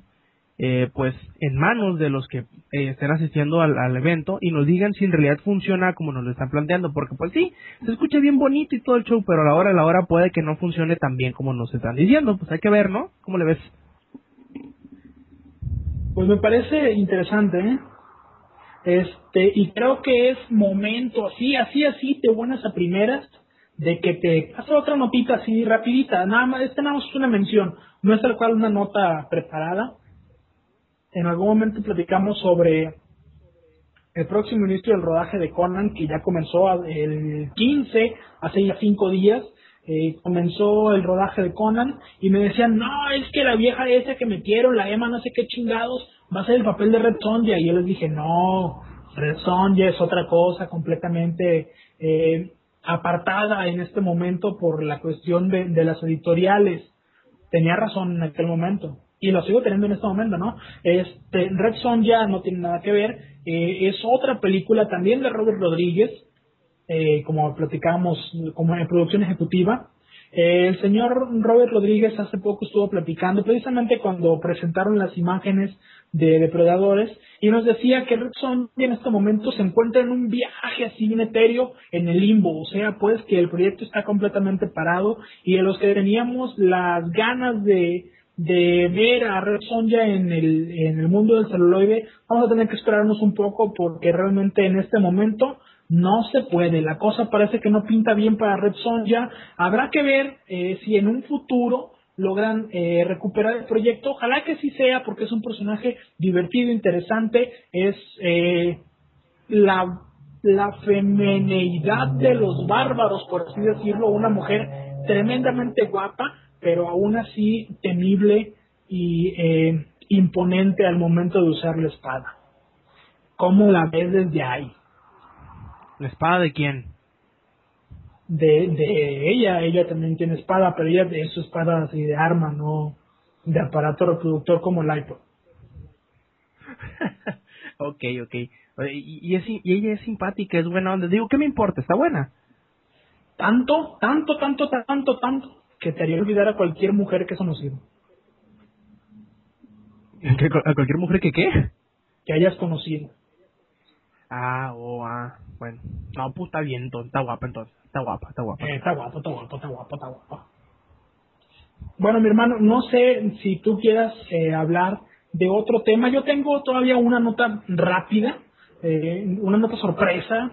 eh, pues en manos de los que eh, estén asistiendo al, evento y nos digan si en realidad funciona como nos lo están planteando, porque pues sí, se escucha bien bonito y todo el show, pero a la hora a la hora puede que no funcione tan bien como nos están diciendo, pues hay que ver, ¿no? ¿Cómo le ves? Pues me parece interesante, ¿eh? Este, y creo que es momento, así, así, así, te buenas a primeras, de que te hace otra notita así rapidita, nada más, esta nada más es una mención, no es tal cual una nota preparada, en algún momento platicamos sobre el próximo inicio del rodaje de Conan, que ya comenzó el 15, hace ya cinco días, eh, comenzó el rodaje de Conan y me decían, no, es que la vieja esa que metieron, la Emma no sé qué chingados, va a ser el papel de Red Sonja. Y yo les dije, no, Red Sonja es otra cosa completamente eh, apartada en este momento por la cuestión de las editoriales. Tenía razón en aquel momento. Y lo sigo teniendo en este momento, ¿no? Este, Red Son ya no tiene nada que ver, eh, es otra película también de Robert Rodríguez, eh, como platicábamos, como en producción ejecutiva. Eh, el señor Robert Rodríguez hace poco estuvo platicando, precisamente cuando presentaron las imágenes de depredadores, y nos decía que Red Son en este momento se encuentra en un viaje así bien etéreo en el limbo, o sea, pues que el proyecto está completamente parado y de los que teníamos las ganas de, de ver a Red Sonja en el, en el mundo del celuloide, vamos a tener que esperarnos un poco porque realmente en este momento no se puede. La cosa parece que no pinta bien para Red Sonja. Habrá que ver eh, si en un futuro logran eh, recuperar el proyecto. Ojalá que sí sea porque es un personaje divertido, interesante. Es eh, la, la de los bárbaros, por así decirlo. Una mujer tremendamente guapa pero aún así temible y eh, imponente al momento de usar la espada. ¿Cómo la ves desde ahí? ¿La espada de quién? De, de ella, ella también tiene espada, pero ella es su espada así de arma, no de aparato reproductor como el iPod. ok, ok. Y, es, y ella es simpática, es buena onda. Digo, ¿qué me importa? ¿Está buena? Tanto, tanto, tanto, tanto, tanto que te haría olvidar a cualquier mujer que has conocido. ¿A cualquier mujer que qué? Que hayas conocido. Ah, oh, ah, bueno. No, pues está bien, entonces, está guapa entonces. Está guapa, está guapa. Eh, está guapa, está guapa, está guapa, está guapa. Bueno, mi hermano, no sé si tú quieras eh, hablar de otro tema. Yo tengo todavía una nota rápida, eh, una nota sorpresa,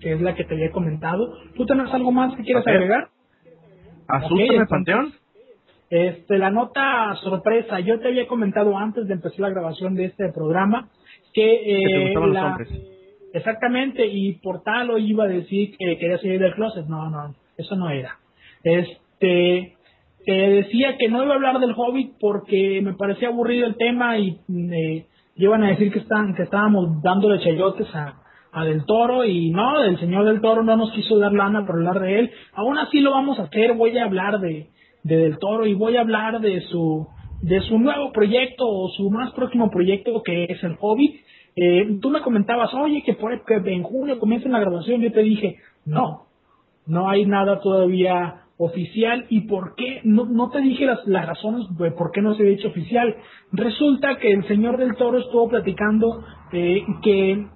que es la que te había comentado. ¿Tú tienes algo más que quieras agregar? Asústame, Panteón. Este, la nota sorpresa, yo te había comentado antes de empezar la grabación de este programa que, eh, los hombres. exactamente y por tal o iba a decir que quería salir del closet, no, no, eso no era. Este, te decía que no iba a hablar del Hobbit porque me parecía aburrido el tema y me iban a decir que están, que estábamos dándole chayotes a, a Del Toro y no, el señor Del Toro no nos quiso dar lana por hablar de él. Aún así lo vamos a hacer, voy a hablar de, de Del Toro y voy a hablar de su de su nuevo proyecto o su más próximo proyecto que es el Hobbit. Eh, tú me comentabas, oye, que, por, que en junio comienza la grabación. Yo te dije, no, no hay nada todavía oficial. ¿Y por qué? No, no te dije las, las razones de por qué no se ha hecho oficial. Resulta que el señor del Toro estuvo platicando eh, que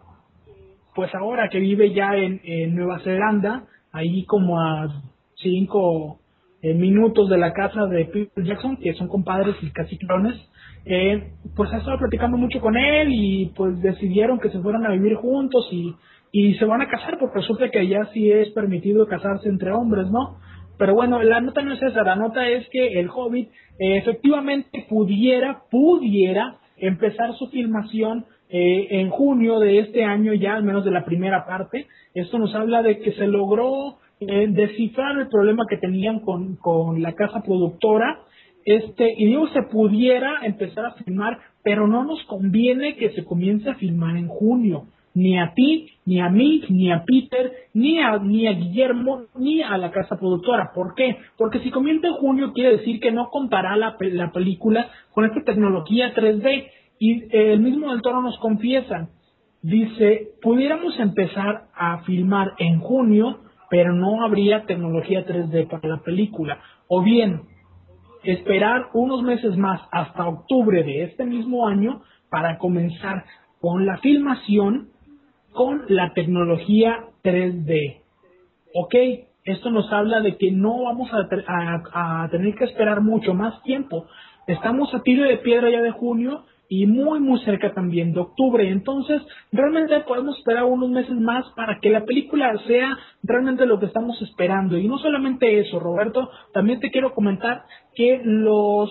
pues ahora que vive ya en, Nueva Zelanda, ahí como a cinco eh, minutos de la casa de Peter Jackson, que son compadres y casi clones, eh, pues ha estado platicando mucho con él y pues decidieron que se fueran a vivir juntos y, y se van a casar porque resulta que allá sí es permitido casarse entre hombres, ¿no? Pero bueno, la nota no es esa, la nota es que el Hobbit eh, efectivamente pudiera, pudiera empezar su filmación eh, en junio de este año, ya al menos de la primera parte. Esto nos habla de que se logró eh, descifrar el problema que tenían con, con la casa productora. Este, y digo, se pudiera empezar a filmar, pero no nos conviene que se comience a filmar en junio. Ni a ti, ni a mí, ni a Peter, ni a, ni a Guillermo, ni a la casa productora. ¿Por qué? Porque si comienza en junio quiere decir que no contará la, la película con esta tecnología 3D. Y el mismo del Toro nos confiesa, dice, pudiéramos empezar a filmar en junio, pero no habría tecnología 3D para la película. O bien, esperar unos meses más hasta octubre de este mismo año para comenzar con la filmación con la tecnología 3D. ¿Ok? Esto nos habla de que no vamos a, a tener que esperar mucho más tiempo. Estamos a tiro de piedra ya de junio y muy muy cerca también de octubre. Entonces, realmente podemos esperar unos meses más para que la película sea realmente lo que estamos esperando. Y no solamente eso, Roberto, también te quiero comentar que los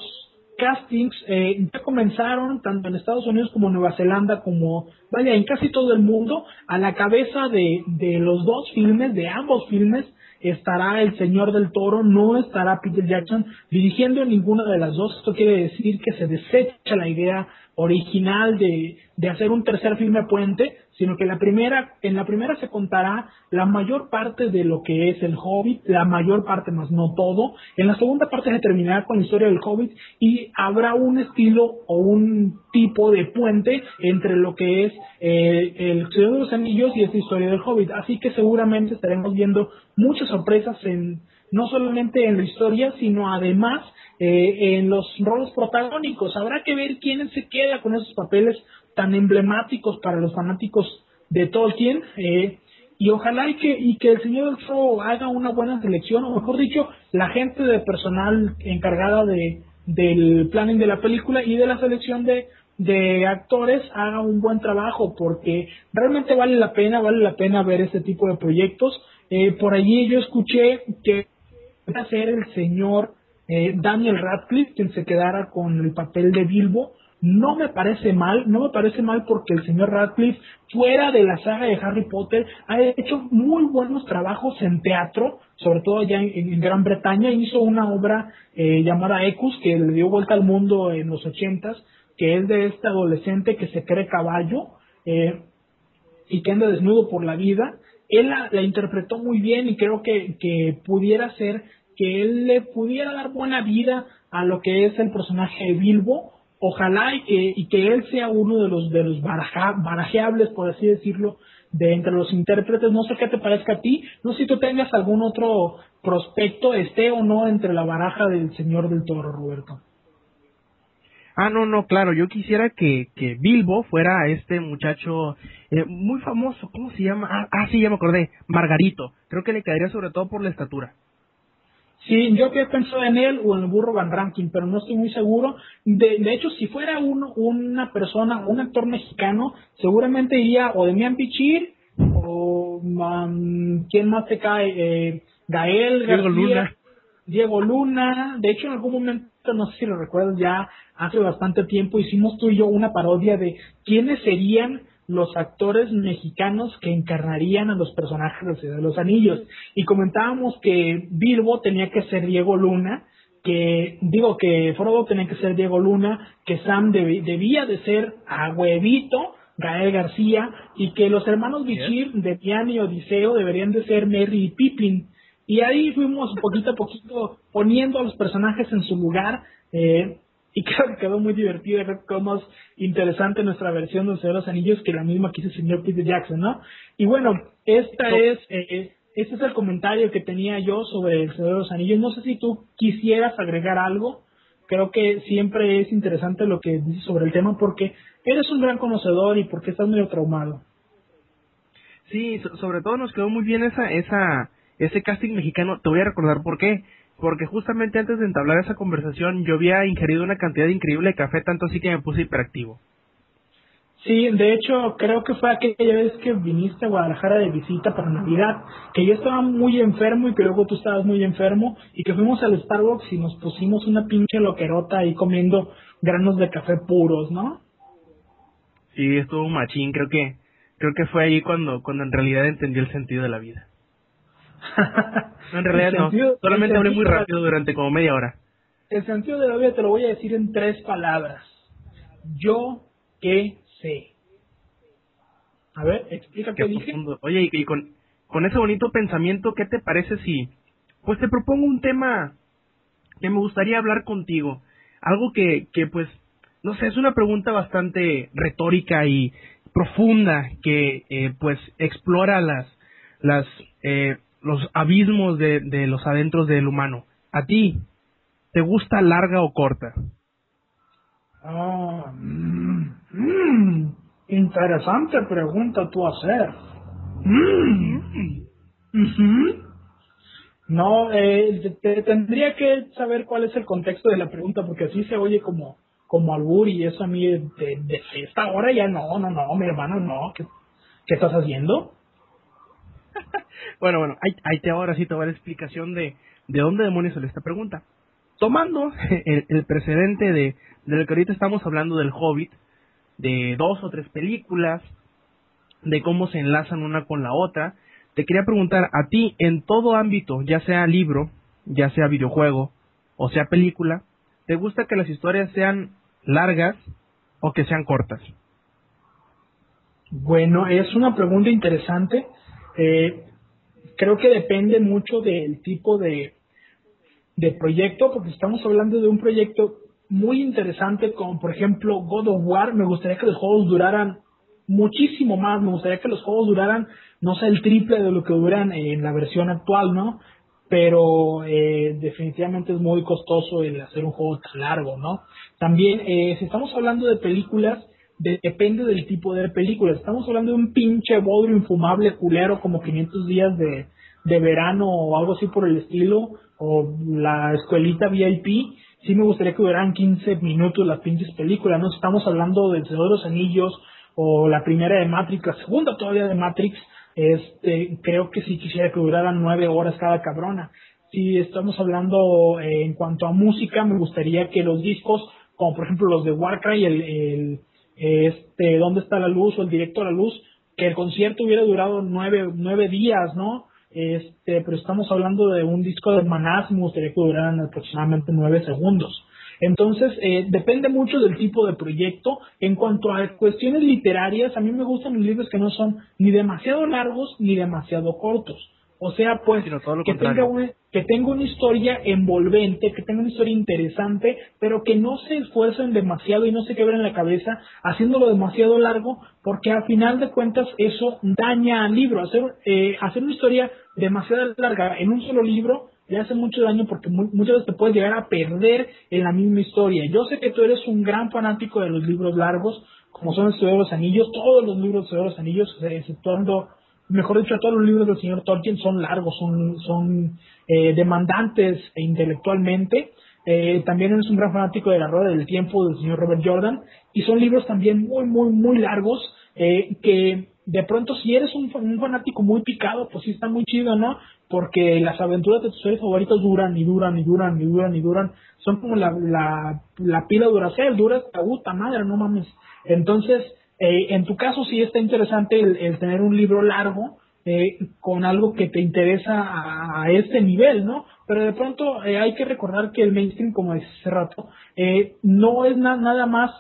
castings eh, ya comenzaron tanto en Estados Unidos como en Nueva Zelanda, como, vaya, en casi todo el mundo, a la cabeza de, de los dos filmes, de ambos filmes, estará el señor del toro, no estará Peter Jackson dirigiendo ninguna de las dos. Esto quiere decir que se desecha la idea original de, de hacer un tercer filme puente, sino que la primera, en la primera se contará la mayor parte de lo que es el Hobbit, la mayor parte más no todo. En la segunda parte se terminará con la historia del Hobbit y habrá un estilo o un tipo de puente entre lo que es eh, el Señor de los Anillos y esta historia del Hobbit. Así que seguramente estaremos viendo muchas sorpresas en no solamente en la historia, sino además eh, en los roles protagónicos. Habrá que ver quién se queda con esos papeles tan emblemáticos para los fanáticos de Tolkien. Eh, y ojalá y que, y que el señor del haga una buena selección, o mejor dicho, la gente de personal encargada de, del planning de la película y de la selección de, de actores haga un buen trabajo, porque realmente vale la pena, vale la pena ver este tipo de proyectos. Eh, por allí yo escuché que va a ser el señor eh, Daniel Radcliffe quien se quedara con el papel de Bilbo. No me parece mal, no me parece mal porque el señor Radcliffe, fuera de la saga de Harry Potter, ha hecho muy buenos trabajos en teatro, sobre todo allá en, Gran Bretaña. Hizo una obra eh, llamada Ecus, que le dio vuelta al mundo en los ochentas, que es de este adolescente que se cree caballo eh, y que anda desnudo por la vida. Él la, interpretó muy bien y creo que, que pudiera ser que él le pudiera dar buena vida a lo que es el personaje de Bilbo. Ojalá y que, y que él sea uno de los, de los barajeables, por así decirlo, de entre los intérpretes. No sé qué te parezca a ti. No sé si tú tengas algún otro prospecto, esté o no entre la baraja del Señor del Toro, Roberto. Ah, no, no, claro, yo quisiera que, que Bilbo fuera este muchacho eh, muy famoso, ¿cómo se llama? Ah, ah, sí, ya me acordé, Margarito. Creo que le caería sobre todo por la estatura. Sí, yo que pensado en él o en el burro Van Ranking, pero no estoy muy seguro. De, de hecho, si fuera uno, una persona, un actor mexicano, seguramente iría o Demian Pichir o um, ¿quién más te cae? Eh, Gael Diego Luna. Diego Luna. De hecho, en algún momento, no sé si lo recuerdas, ya hace bastante tiempo hicimos tú y yo una parodia de quiénes serían los actores mexicanos que encarnarían a los personajes de Ciudad de los Anillos. Y comentábamos que Bilbo tenía que ser Diego Luna, que digo que Frodo tenía que ser Diego Luna, que Sam debía de ser a huevito Gael García y que los hermanos Bichir de Pian y Odiseo deberían de ser Merry y Pippin. Y ahí fuimos poquito a poquito poniendo a los personajes en su lugar. Eh, y creo que quedó muy divertida, creo que quedó más interesante nuestra versión de los Anillos que la misma que hizo el señor Peter Jackson, ¿no? Y bueno, esta es, eh, este es el comentario que tenía yo sobre el Señor de los Anillos. No sé si tú quisieras agregar algo. Creo que siempre es interesante lo que dices sobre el tema porque eres un gran conocedor y porque estás medio traumado. Sí, sobre todo nos quedó muy bien esa, esa, ese casting mexicano. Te voy a recordar por qué porque justamente antes de entablar esa conversación yo había ingerido una cantidad increíble de café, tanto así que me puse hiperactivo. Sí, de hecho creo que fue aquella vez que viniste a Guadalajara de visita para Navidad, que yo estaba muy enfermo y que luego tú estabas muy enfermo y que fuimos al Starbucks y nos pusimos una pinche loquerota ahí comiendo granos de café puros, ¿no? Sí, estuvo machín, creo que creo que fue ahí cuando cuando en realidad entendí el sentido de la vida. en realidad no. Solamente hablé muy rápido durante como media hora. El sentido de la vida te lo voy a decir en tres palabras. Yo qué sé. A ver, explica qué, dije. Oye, y, con, con ese bonito pensamiento, ¿qué te parece si, pues te propongo un tema que me gustaría hablar contigo? Algo que, que pues, no sé, es una pregunta bastante retórica y profunda que, eh, pues, explora las, las eh, los abismos de, de los adentros del humano. ¿A ti te gusta larga o corta? Mm, mm, interesante pregunta tú hacer. Mm, no, eh, tendría que saber cuál es el contexto de la pregunta porque así se oye como como albur y eso a mí de, de, esta hora ya no, no, no, mi hermano, no. ¿Qué, qué estás haciendo? Bueno, bueno, ahí, te ahora sí te va la explicación de, de dónde demonios sale esta pregunta. Tomando el, precedente de, del que ahorita estamos hablando del Hobbit, de dos o tres películas, de cómo se enlazan una con la otra, te quería preguntar a ti, en todo ámbito, ya sea libro, ya sea videojuego o sea película, ¿te gusta que las historias sean largas o que sean cortas? Bueno, es una pregunta interesante. Eh, creo que depende mucho del tipo de, de proyecto, porque estamos hablando de un proyecto muy interesante como por ejemplo God of War, me gustaría que los juegos duraran muchísimo más, me gustaría que los juegos duraran, no sé, el triple de lo que duran en la versión actual, ¿no? Pero eh, definitivamente es muy costoso el hacer un juego tan largo, ¿no? También, eh, si estamos hablando de películas, depende del tipo de película. Estamos hablando de un pinche bodrio infumable culero como 500 días de, verano o algo así por el estilo, o la escuelita VIP, sí me gustaría que duraran 15 minutos las pinches películas, no estamos hablando del Señor de los Anillos o la primera de Matrix, la segunda todavía de Matrix, este, creo que sí quisiera que duraran 9 horas cada cabrona. Si estamos hablando eh, en cuanto a música, me gustaría que los discos, como por ejemplo los de Warcry, el, el este, ¿Dónde está la luz? o el directo a la luz, que el concierto hubiera durado nueve, nueve días, ¿no? Este, pero estamos hablando de un disco de Manás, me gustaría que duraran aproximadamente nueve segundos. Entonces, eh, depende mucho del tipo de proyecto. En cuanto a cuestiones literarias, a mí me gustan los libros que no son ni demasiado largos ni demasiado cortos. O sea, pues, que tenga, una, que tenga una historia envolvente, que tenga una historia interesante, pero que no se esfuercen demasiado y no se quebren la cabeza haciéndolo demasiado largo, porque a final de cuentas eso daña al libro. Hacer, eh, hacer una historia demasiado larga en un solo libro le hace mucho daño porque muchas veces te puedes llegar a perder en la misma historia. Yo sé que tú eres un gran fanático de los libros largos, como son el Señor de los Anillos, todos los libros del Señor de los Anillos, exceptuando mejor dicho, todos los libros del señor Tolkien son largos, son, son eh, demandantes intelectualmente. Eh, también es un gran fanático de la Rueda del Tiempo del señor Robert Jordan. Y son libros también muy, muy, muy largos eh, que de pronto si eres un, fanático muy picado, pues sí está muy chido, ¿no? Porque las aventuras de tus series favoritos duran y duran y duran y duran y duran. Son como la, la, la pila Duracell, dura esta puta madre, no mames. Entonces, eh, en tu caso sí está interesante el, tener un libro largo eh, con algo que te interesa a, este nivel, ¿no? Pero de pronto eh, hay que recordar que el mainstream, como decía hace rato, no es nada más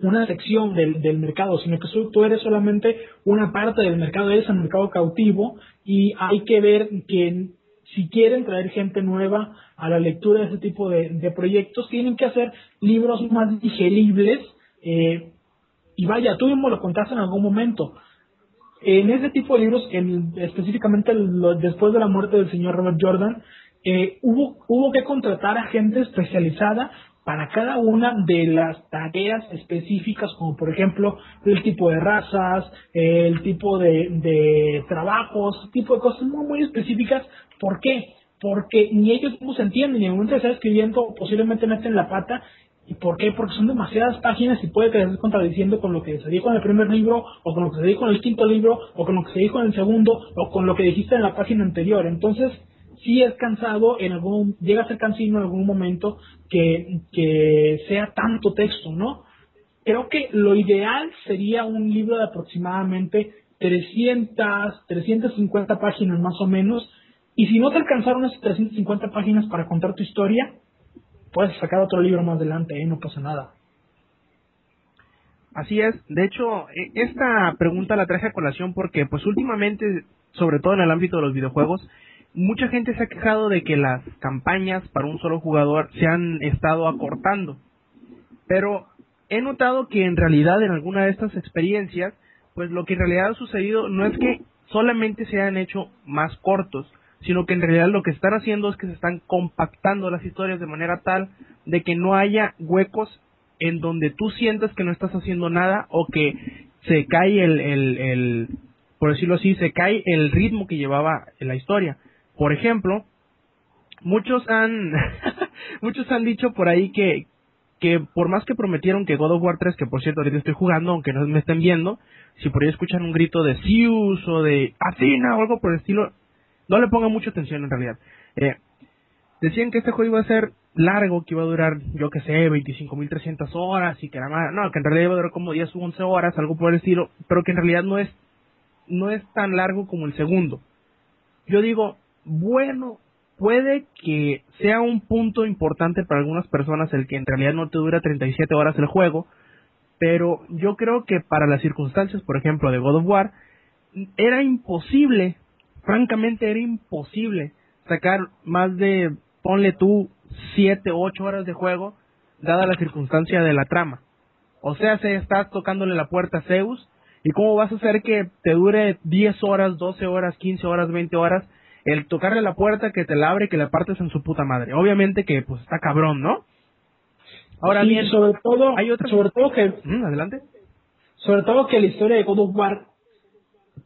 una sección del, del mercado, sino que tú eres solamente una parte del mercado, eres el mercado cautivo y hay que ver que si quieren traer gente nueva a la lectura de ese tipo de, de proyectos, tienen que hacer libros más digeribles, eh, y vaya, tú mismo lo contaste en algún momento. En ese tipo de libros, específicamente después de la muerte del señor Robert Jordan, eh, hubo, hubo que contratar a gente especializada para cada una de las tareas específicas, como por ejemplo el tipo de razas, el tipo de, trabajos, tipo de cosas muy, muy específicas. ¿Por qué? Porque ni ellos mismos entienden, y en el momento de estar escribiendo posiblemente meten la pata ¿Y por qué? Porque son demasiadas páginas y puede que estés contradiciendo con lo que se dijo en el primer libro, o con lo que se dijo en el quinto libro, o con lo que se dijo en el segundo, o con lo que dijiste en la página anterior. Entonces, sí es cansado, en algún, llega a ser cansino en algún momento que, que sea tanto texto, ¿no? Creo que lo ideal sería un libro de aproximadamente 300, 350 páginas más o menos, y si no te alcanzaron esas 350 páginas para contar tu historia, puedes sacar otro libro más adelante, ¿eh? no pasa nada. Así es, de hecho, e, esta pregunta la traje a colación porque, pues últimamente, sobre todo en el ámbito de los videojuegos, mucha gente se ha quejado de que las campañas para un solo jugador se han estado acortando. Pero he notado que en realidad en alguna de estas experiencias, pues lo que en realidad ha sucedido no es que solamente se han hecho más cortos, sino que en realidad lo que están haciendo es que se están compactando las historias de manera tal de que no haya huecos en donde tú sientas que no estás haciendo nada o que se cae el, el, por decirlo así, se cae el ritmo que llevaba la historia. Por ejemplo, muchos han, muchos han dicho por ahí que, que por más que prometieron que God of War 3, que por cierto ahorita estoy jugando, aunque no me estén viendo, si por ahí escuchan un grito de Zeus o de Athena o algo por el estilo, no le ponga mucha atención en realidad. Eh, decían que este juego iba a ser largo, que iba a durar, yo que sé, 25.300 horas y que era más, no, que en realidad iba a durar como 10 o 11 horas, algo por el estilo, pero que en realidad no es, no es tan largo como el segundo. Yo digo, bueno, puede que sea un punto importante para algunas personas el que en realidad no te dura 37 horas el juego, pero yo creo que para las circunstancias, por ejemplo, de God of War, era imposible, francamente era imposible sacar más de, ponle tú, 7, 8 horas de juego, dada la circunstancia de la trama. O sea, se estás tocándole la puerta a Zeus, ¿y cómo vas a hacer que te dure 10 horas, 12 horas, 15 horas, 20 horas el tocarle la puerta, que te la abre y que la partes en su puta madre? Obviamente que pues está cabrón, ¿no? Ahora bien, sobre todo, hay otra... sobre todo que mm, adelante. Sobre todo que la historia de God of War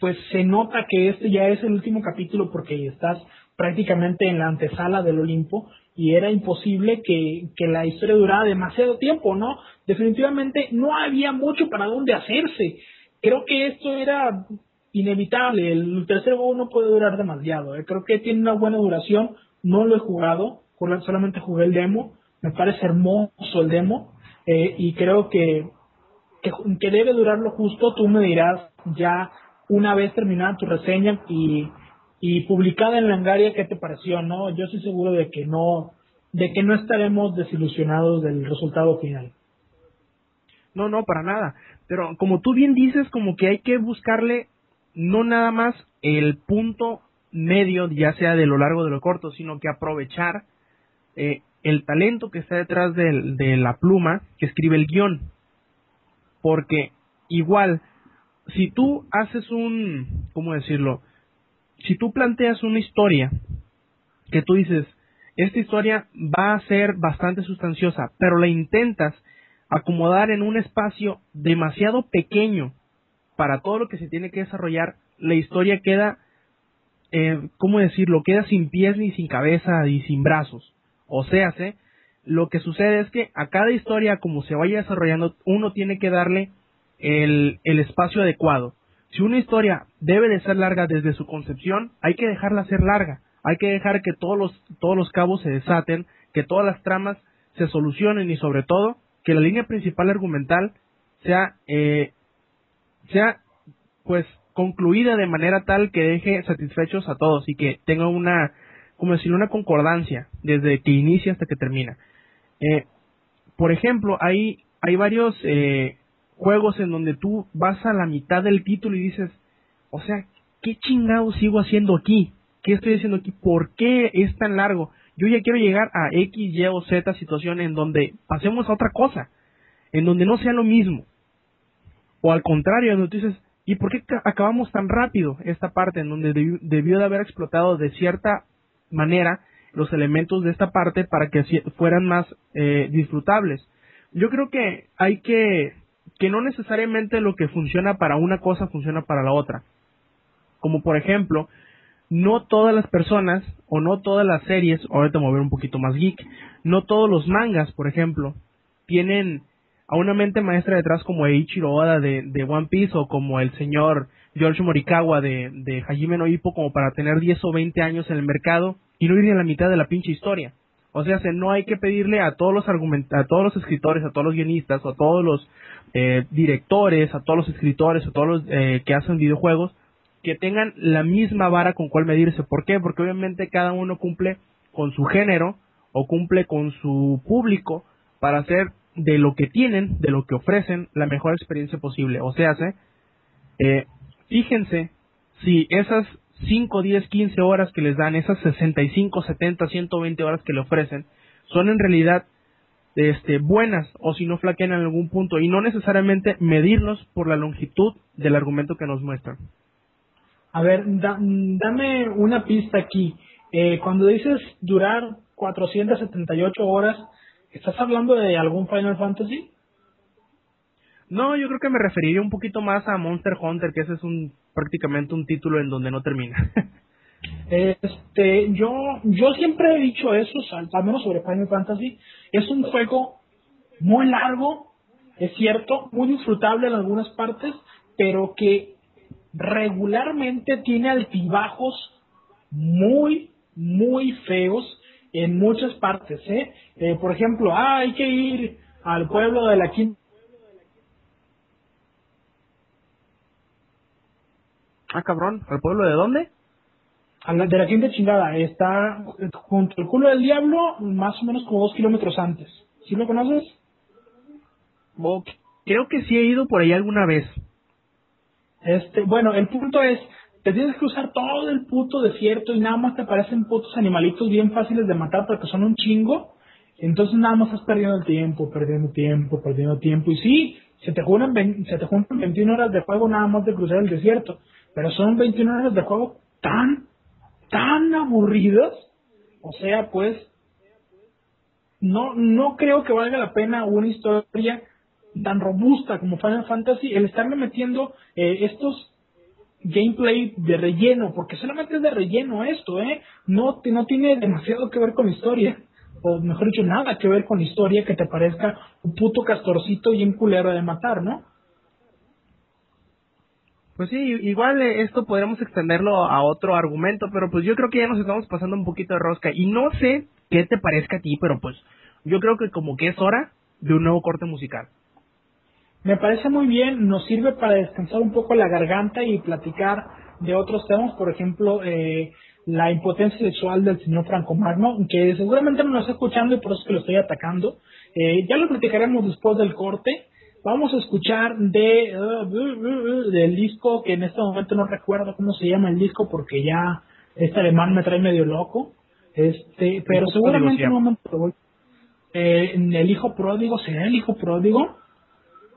pues se nota que este ya es el último capítulo porque estás prácticamente en la antesala del Olimpo y era imposible que, que la historia durara demasiado tiempo, ¿no? Definitivamente no había mucho para dónde hacerse. Creo que esto era inevitable. El tercer juego no puede durar demasiado. ¿eh? Creo que tiene una buena duración. No lo he jugado, solamente jugué el demo. Me parece hermoso el demo eh, y creo que, que, que debe durar lo justo. Tú me dirás ya una vez terminada tu reseña y y publicada en Langaria, ¿qué te pareció? No, yo estoy seguro de que no, de que no estaremos desilusionados del resultado final. No, no, para nada. Pero como tú bien dices, como que hay que buscarle no nada más el punto medio, ya sea de lo largo de lo corto, sino que aprovechar eh, el talento que está detrás de, de la pluma que escribe el guion. Porque igual, si tú haces un, ¿cómo decirlo? si tú planteas una historia que tú dices, esta historia va a ser bastante sustanciosa, pero la intentas acomodar en un espacio demasiado pequeño para todo lo que se tiene que desarrollar, la historia queda, eh, ¿cómo decirlo? Queda sin pies ni sin cabeza y sin brazos. O sea, lo que sucede es que a cada historia, como se vaya desarrollando, uno tiene que darle el, el espacio adecuado. Si una historia debe de ser larga desde su concepción, hay que dejarla ser larga. Hay que dejar que todos los, todos los cabos se desaten, que todas las tramas se solucionen y sobre todo que la línea principal argumental sea, eh, sea pues concluida de manera tal que deje satisfechos a todos y que tenga una, como decirlo, una concordancia desde que inicia hasta que termina. Eh, por ejemplo, hay, hay varios eh, juegos en donde tú vas a la mitad del título y dices, o sea, ¿qué chingado sigo haciendo aquí? ¿Qué estoy haciendo aquí? ¿Por qué es tan largo? Yo ya quiero llegar a X, Y o Z situación en donde pasemos a otra cosa, en donde no sea lo mismo. O al contrario, en donde tú dices, ¿y por qué acabamos tan rápido esta parte en donde debió, de haber explotado de cierta manera los elementos de esta parte para que fueran más eh, disfrutables? Yo creo que hay que que no necesariamente lo que funciona para una cosa funciona para la otra. Como por ejemplo, no todas las personas o no todas las series, ahorita me voy a ver un poquito más geek, no todos los mangas, por ejemplo, tienen a una mente maestra detrás como Eiichiro Oda de, de One Piece o como el señor George Morikawa de, de Hajime no Ippo como para tener 10 o 20 años en el mercado y no ir a la mitad de la pinche historia. O sea, no hay que pedirle a todos los a todos los escritores, a todos los guionistas, o a todos los eh, directores, a todos los escritores, a todos los eh, que hacen videojuegos, que tengan la misma vara con cual medirse. ¿Por qué? Porque obviamente cada uno cumple con su género o cumple con su público para hacer de lo que tienen, de lo que ofrecen, la mejor experiencia posible. O sea, eh, fíjense si esas 5, 10, 15 horas que les dan, esas 65, 70, 120 horas que le ofrecen, son en realidad este, buenas o si no flaquean en algún punto y no necesariamente medirlos por la longitud del argumento que nos muestran. A ver, dame una pista aquí. Eh, cuando dices durar 478 horas, ¿estás hablando de algún Final Fantasy? No, yo creo que me referiría un poquito más a Monster Hunter, que ese es un prácticamente un título en donde no termina. este, yo, yo siempre he dicho eso, al menos sobre Final Fantasy, es un juego muy largo, es cierto, muy disfrutable en algunas partes, pero que regularmente tiene altibajos muy, muy feos en muchas partes. ¿eh? eh por ejemplo, ah, hay que ir al pueblo de la quinta Ah, cabrón, ¿al pueblo de dónde? De la quinta chingada. Está junto al culo del diablo, más o menos como dos kilómetros antes. ¿Sí lo conoces? creo que sí he ido por ahí alguna vez. Este, bueno, el punto es, te tienes que cruzar todo el puto desierto y nada más te parecen putos animalitos bien fáciles de matar porque son un chingo. Entonces nada más estás perdiendo el tiempo, perdiendo tiempo, perdiendo tiempo. Y sí, se te, juntan, se te juntan 21 horas de juego nada más de cruzar el desierto. Pero son 21 horas de juego tan, tan aburridas. O sea, pues, no, no creo que valga la pena una historia tan robusta como Final Fantasy el estarme metiendo eh, estos gameplay de relleno, porque solamente es de relleno esto, ¿eh? No, no tiene demasiado que ver con historia, o mejor dicho, nada que ver con historia que te parezca un puto castorcito y un culero de matar, ¿no? Pues sí, igual eh, esto podríamos extenderlo a otro argumento, pero pues yo creo que ya nos estamos pasando un poquito de rosca y no sé qué te parezca a ti, pero pues yo creo que como que es hora de un nuevo corte musical. Me parece muy bien, nos sirve para descansar un poco la garganta y platicar de otros temas, por ejemplo, eh, la impotencia sexual del señor Franco Magno, que seguramente no lo está escuchando y por eso es que lo estoy atacando. Eh, ya lo platicaremos después del corte. Vamos a escuchar de uh, del disco que en este momento no recuerdo cómo se llama el disco porque ya este alemán me trae medio loco. Este, pero seguramente en un momento voy. Eh, el hijo pródigo, ¿será el hijo pródigo?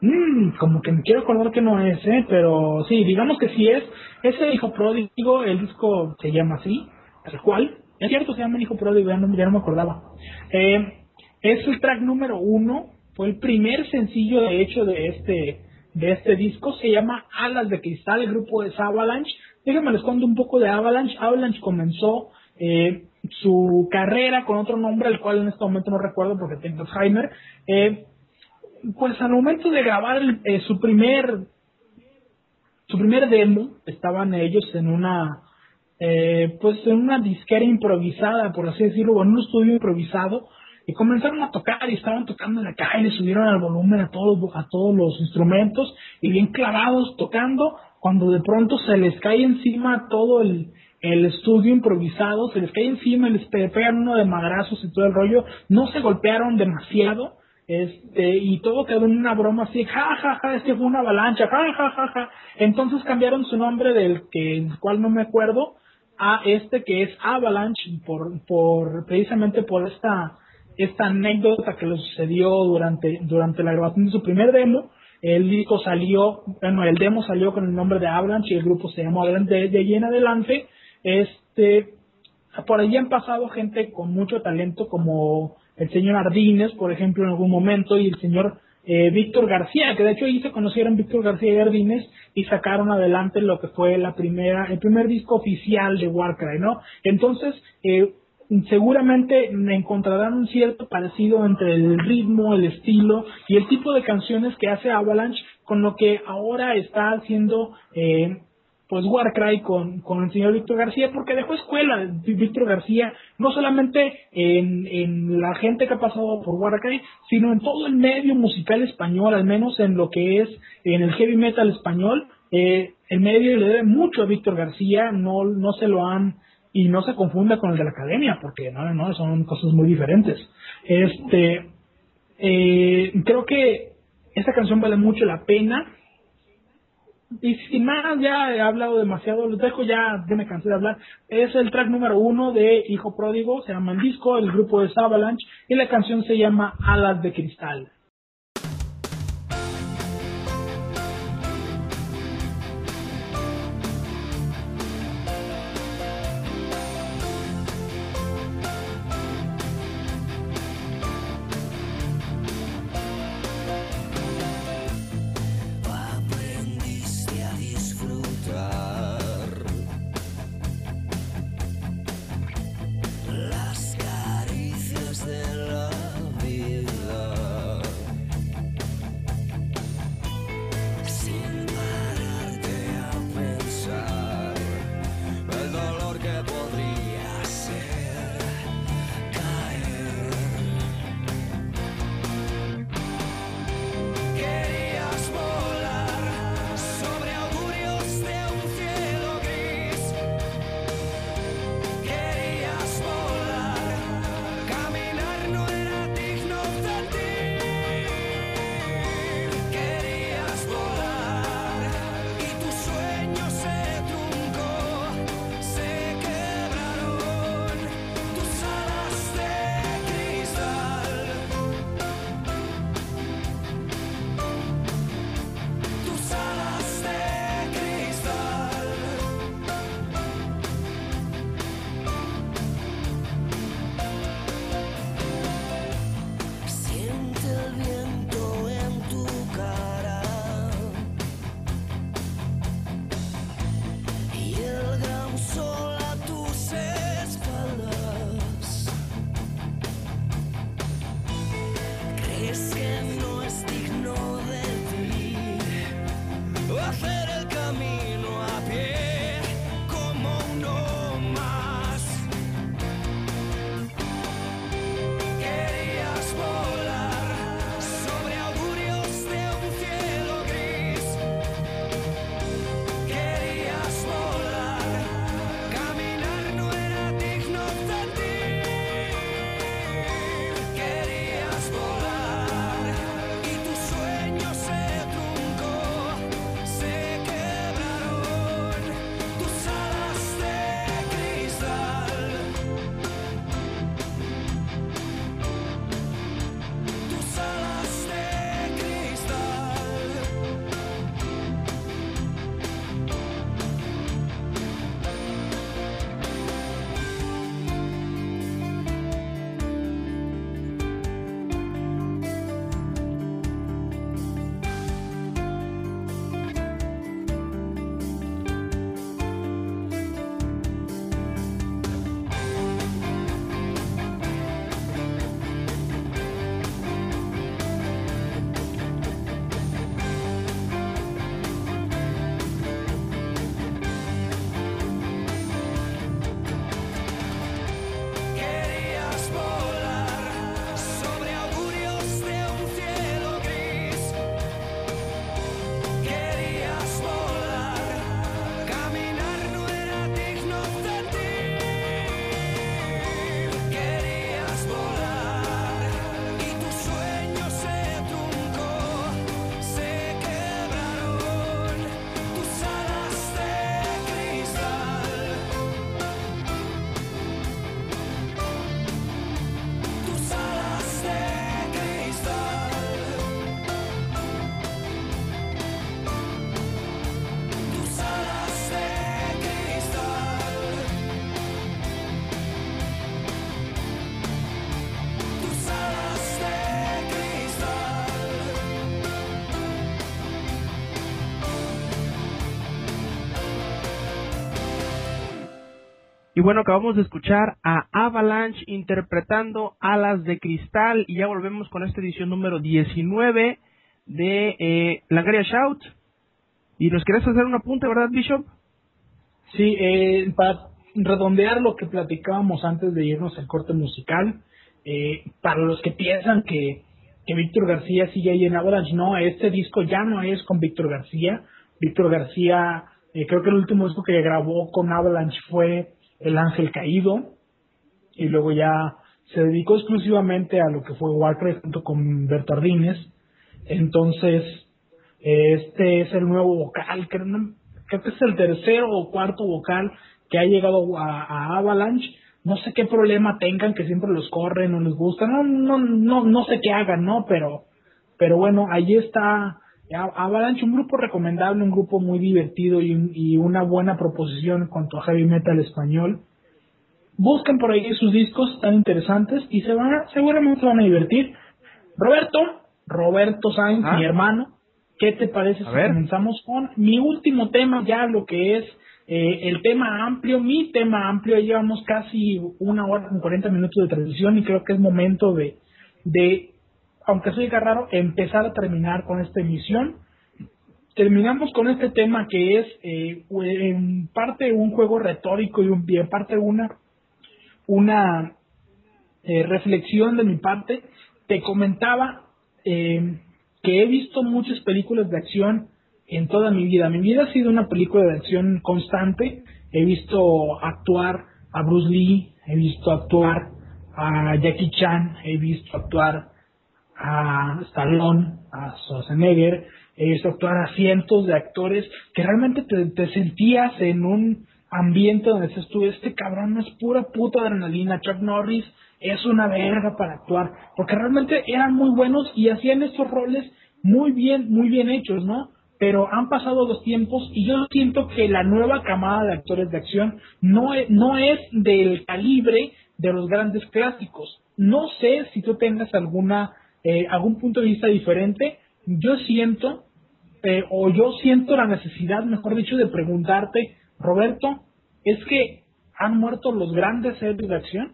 Mm, como que me quiero acordar que no es, ¿eh? pero sí, digamos que sí es. Ese hijo pródigo, el disco se llama así, tal cual. Es cierto, se llama el hijo pródigo, ya no, me acordaba. Eh, es el track número uno, fue el primer sencillo de hecho de este de este disco, se llama Alas de Cristal, el grupo es Avalanche. Déjenme les cuento un poco de Avalanche. Avalanche comenzó eh, su carrera con otro nombre, el cual en este momento no recuerdo porque tengo Alzheimer. Eh, pues al momento de grabar eh, su primer su primer demo estaban ellos en una eh, pues en una disquera improvisada por así decirlo o en un estudio improvisado y comenzaron a tocar y estaban tocando en la calle subieron al volumen a todos a todos los instrumentos y bien clavados tocando cuando de pronto se les cae encima todo el, el estudio improvisado se les cae encima les pegan uno de madrazos y todo el rollo no se golpearon demasiado este, y todo quedó en una broma así, ja, ja, ja, es que fue una avalancha, ja, ja, ja, ja. Entonces cambiaron su nombre del que, el cual no me acuerdo, a este que es Avalanche, por, por, precisamente por esta, esta anécdota que le sucedió durante, durante la grabación de su primer demo. El disco salió, bueno, el demo salió con el nombre de Avalanche y el grupo se llamó Avalanche de, de ahí en adelante. Este, por allí han pasado gente con mucho talento como el señor Ardínez, por ejemplo, en algún momento, y el señor eh, Víctor García, que de hecho ahí se conocieron Víctor García y Ardínez y sacaron adelante lo que fue la primera, el primer disco oficial de Warcry, ¿no? Entonces, eh, seguramente encontrarán un cierto parecido entre el ritmo, el estilo y el tipo de canciones que hace Avalanche con lo que ahora está haciendo eh, pues Warcry con, con el señor Víctor García, porque dejó escuela Víctor García, no solamente en, en la gente que ha pasado por Warcry, sino en todo el medio musical español, al menos en lo que es en el heavy metal español. Eh, el medio le debe mucho a Víctor García, no, no se lo han y no se confunda con el de la academia, porque no, no son cosas muy diferentes. Este, eh, creo que esta canción vale mucho la pena y sin más, ya he hablado demasiado, los dejo ya, ya me cansé de hablar. Es el track número uno de Hijo Pródigo, se llama el disco, el grupo es Avalanche, y la canción se llama Alas de Cristal. Y bueno, acabamos de escuchar a Avalanche interpretando Alas de Cristal y ya volvemos con esta edición número 19 de eh, Langaria Shout. Y nos querés hacer un apunte, ¿verdad, Bishop? Sí, eh, para redondear lo que platicábamos antes de irnos al corte musical, eh, para los que piensan que, que Víctor García sigue ahí en Avalanche, no, este disco ya no es con Víctor García. Víctor García, eh, creo que el último disco que grabó con Avalanche fue El Ángel Caído, y luego ya se dedicó exclusivamente a lo que fue Warcraft junto con Bertardines. Entonces, este es el nuevo vocal, creo, que es el tercero o cuarto vocal que ha llegado a, Avalanche. No sé qué problema tengan, que siempre los corren, no les gusta, no, no, no, no sé qué hagan, ¿no? Pero, pero bueno, ahí está Avalanche, un grupo recomendable, un grupo muy divertido y, y una buena proposición en cuanto a heavy metal español. Busquen por ahí sus discos tan interesantes y se van seguramente se van a divertir. Roberto, Roberto Sainz, Ah. mi hermano, ¿qué te parece A si ver. comenzamos con mi último tema, ya lo que es eh, el tema amplio, mi tema amplio? Llevamos casi una hora con 40 minutos de transmisión y creo que es momento de, de aunque soy raro, empezar a terminar con esta emisión. Terminamos con este tema que es eh, en parte un juego retórico y, en parte una, una eh, reflexión de mi parte. Te comentaba eh, que he visto muchas películas de acción en toda mi vida. Mi vida ha sido una película de acción constante. He visto actuar a Bruce Lee, he visto actuar a Jackie Chan, he visto actuar a Stallone, a Schwarzenegger, visto actuar a cientos de actores que realmente te, te sentías en un ambiente donde dices tú, este cabrón es pura puta adrenalina, Chuck Norris es una verga para actuar, porque realmente eran muy buenos y hacían estos roles muy bien, muy bien hechos, ¿no? Pero han pasado los tiempos y yo siento que la nueva camada de actores de acción no es, no es del calibre de los grandes clásicos. No sé si tú tengas alguna eh, algún punto de vista diferente. Yo siento eh, o yo siento la necesidad, mejor dicho, de preguntarte, Roberto, ¿es que han muerto los grandes héroes de acción?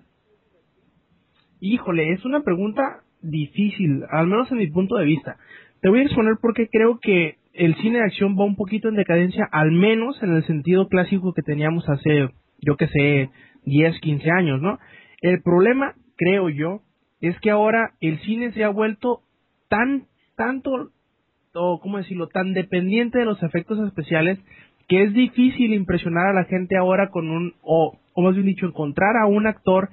Híjole, es una pregunta difícil, al menos en mi punto de vista. Te voy a exponer por qué creo que el cine de acción va un poquito en decadencia, al menos en el sentido clásico que teníamos hace, yo que sé, 10, 15 años, ¿no? El problema, creo yo, es que ahora el cine se ha vuelto tan, tanto, o cómo decirlo, tan dependiente de los efectos especiales que es difícil impresionar a la gente ahora con un, o, o más bien dicho, encontrar a un actor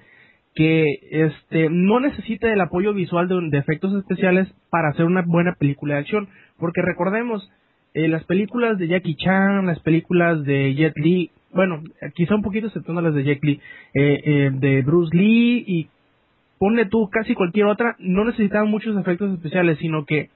que este no necesita del apoyo visual de, de efectos especiales para hacer una buena película de acción. Porque recordemos eh, las películas de Jackie Chan las películas de Jet Li bueno quizá un poquito exceptuando las de Jet Li eh, eh, de Bruce Lee y ponle tú casi cualquier otra no necesitaban muchos efectos especiales sino que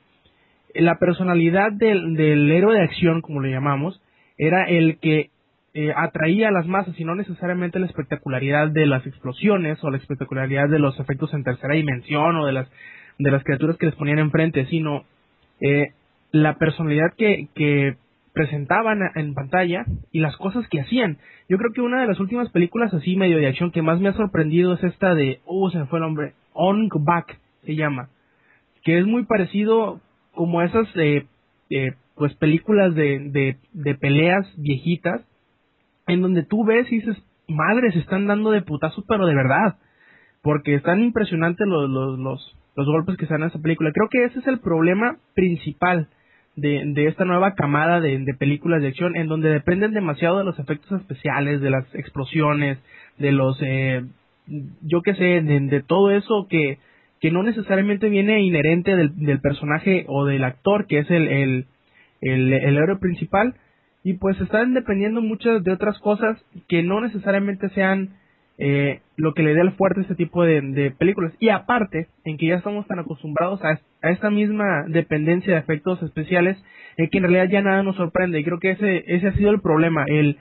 la personalidad del, del héroe de acción como le llamamos era el que eh, atraía a las masas y no necesariamente la espectacularidad de las explosiones o la espectacularidad de los efectos en tercera dimensión o de las de las criaturas que les ponían enfrente, sino eh, la personalidad que, que presentaban en pantalla y las cosas que hacían. Yo creo que una de las últimas películas así medio de acción que más me ha sorprendido es esta de, uh, se me fue el nombre, On Back se llama, que es muy parecido como esas eh, eh, pues películas de, de, de peleas viejitas en donde tú ves y dices, madre, se están dando de putazos, pero de verdad, porque están impresionantes los, los, los, los golpes que se dan en esa película. Creo que ese es el problema principal de, esta nueva camada de, de películas de acción, en donde dependen demasiado de los efectos especiales, de las explosiones, de los, eh, yo qué sé, de, de todo eso que, que no necesariamente viene inherente del, del personaje o del actor, que es el, el, el, el héroe principal, y pues están dependiendo muchas de otras cosas que no necesariamente sean eh, lo que le dé el fuerte a este tipo de, de películas. Y aparte, en que ya estamos tan acostumbrados a, a esta misma dependencia de efectos especiales, eh, que en realidad ya nada nos sorprende. Y creo que ese, ese ha sido el problema, el,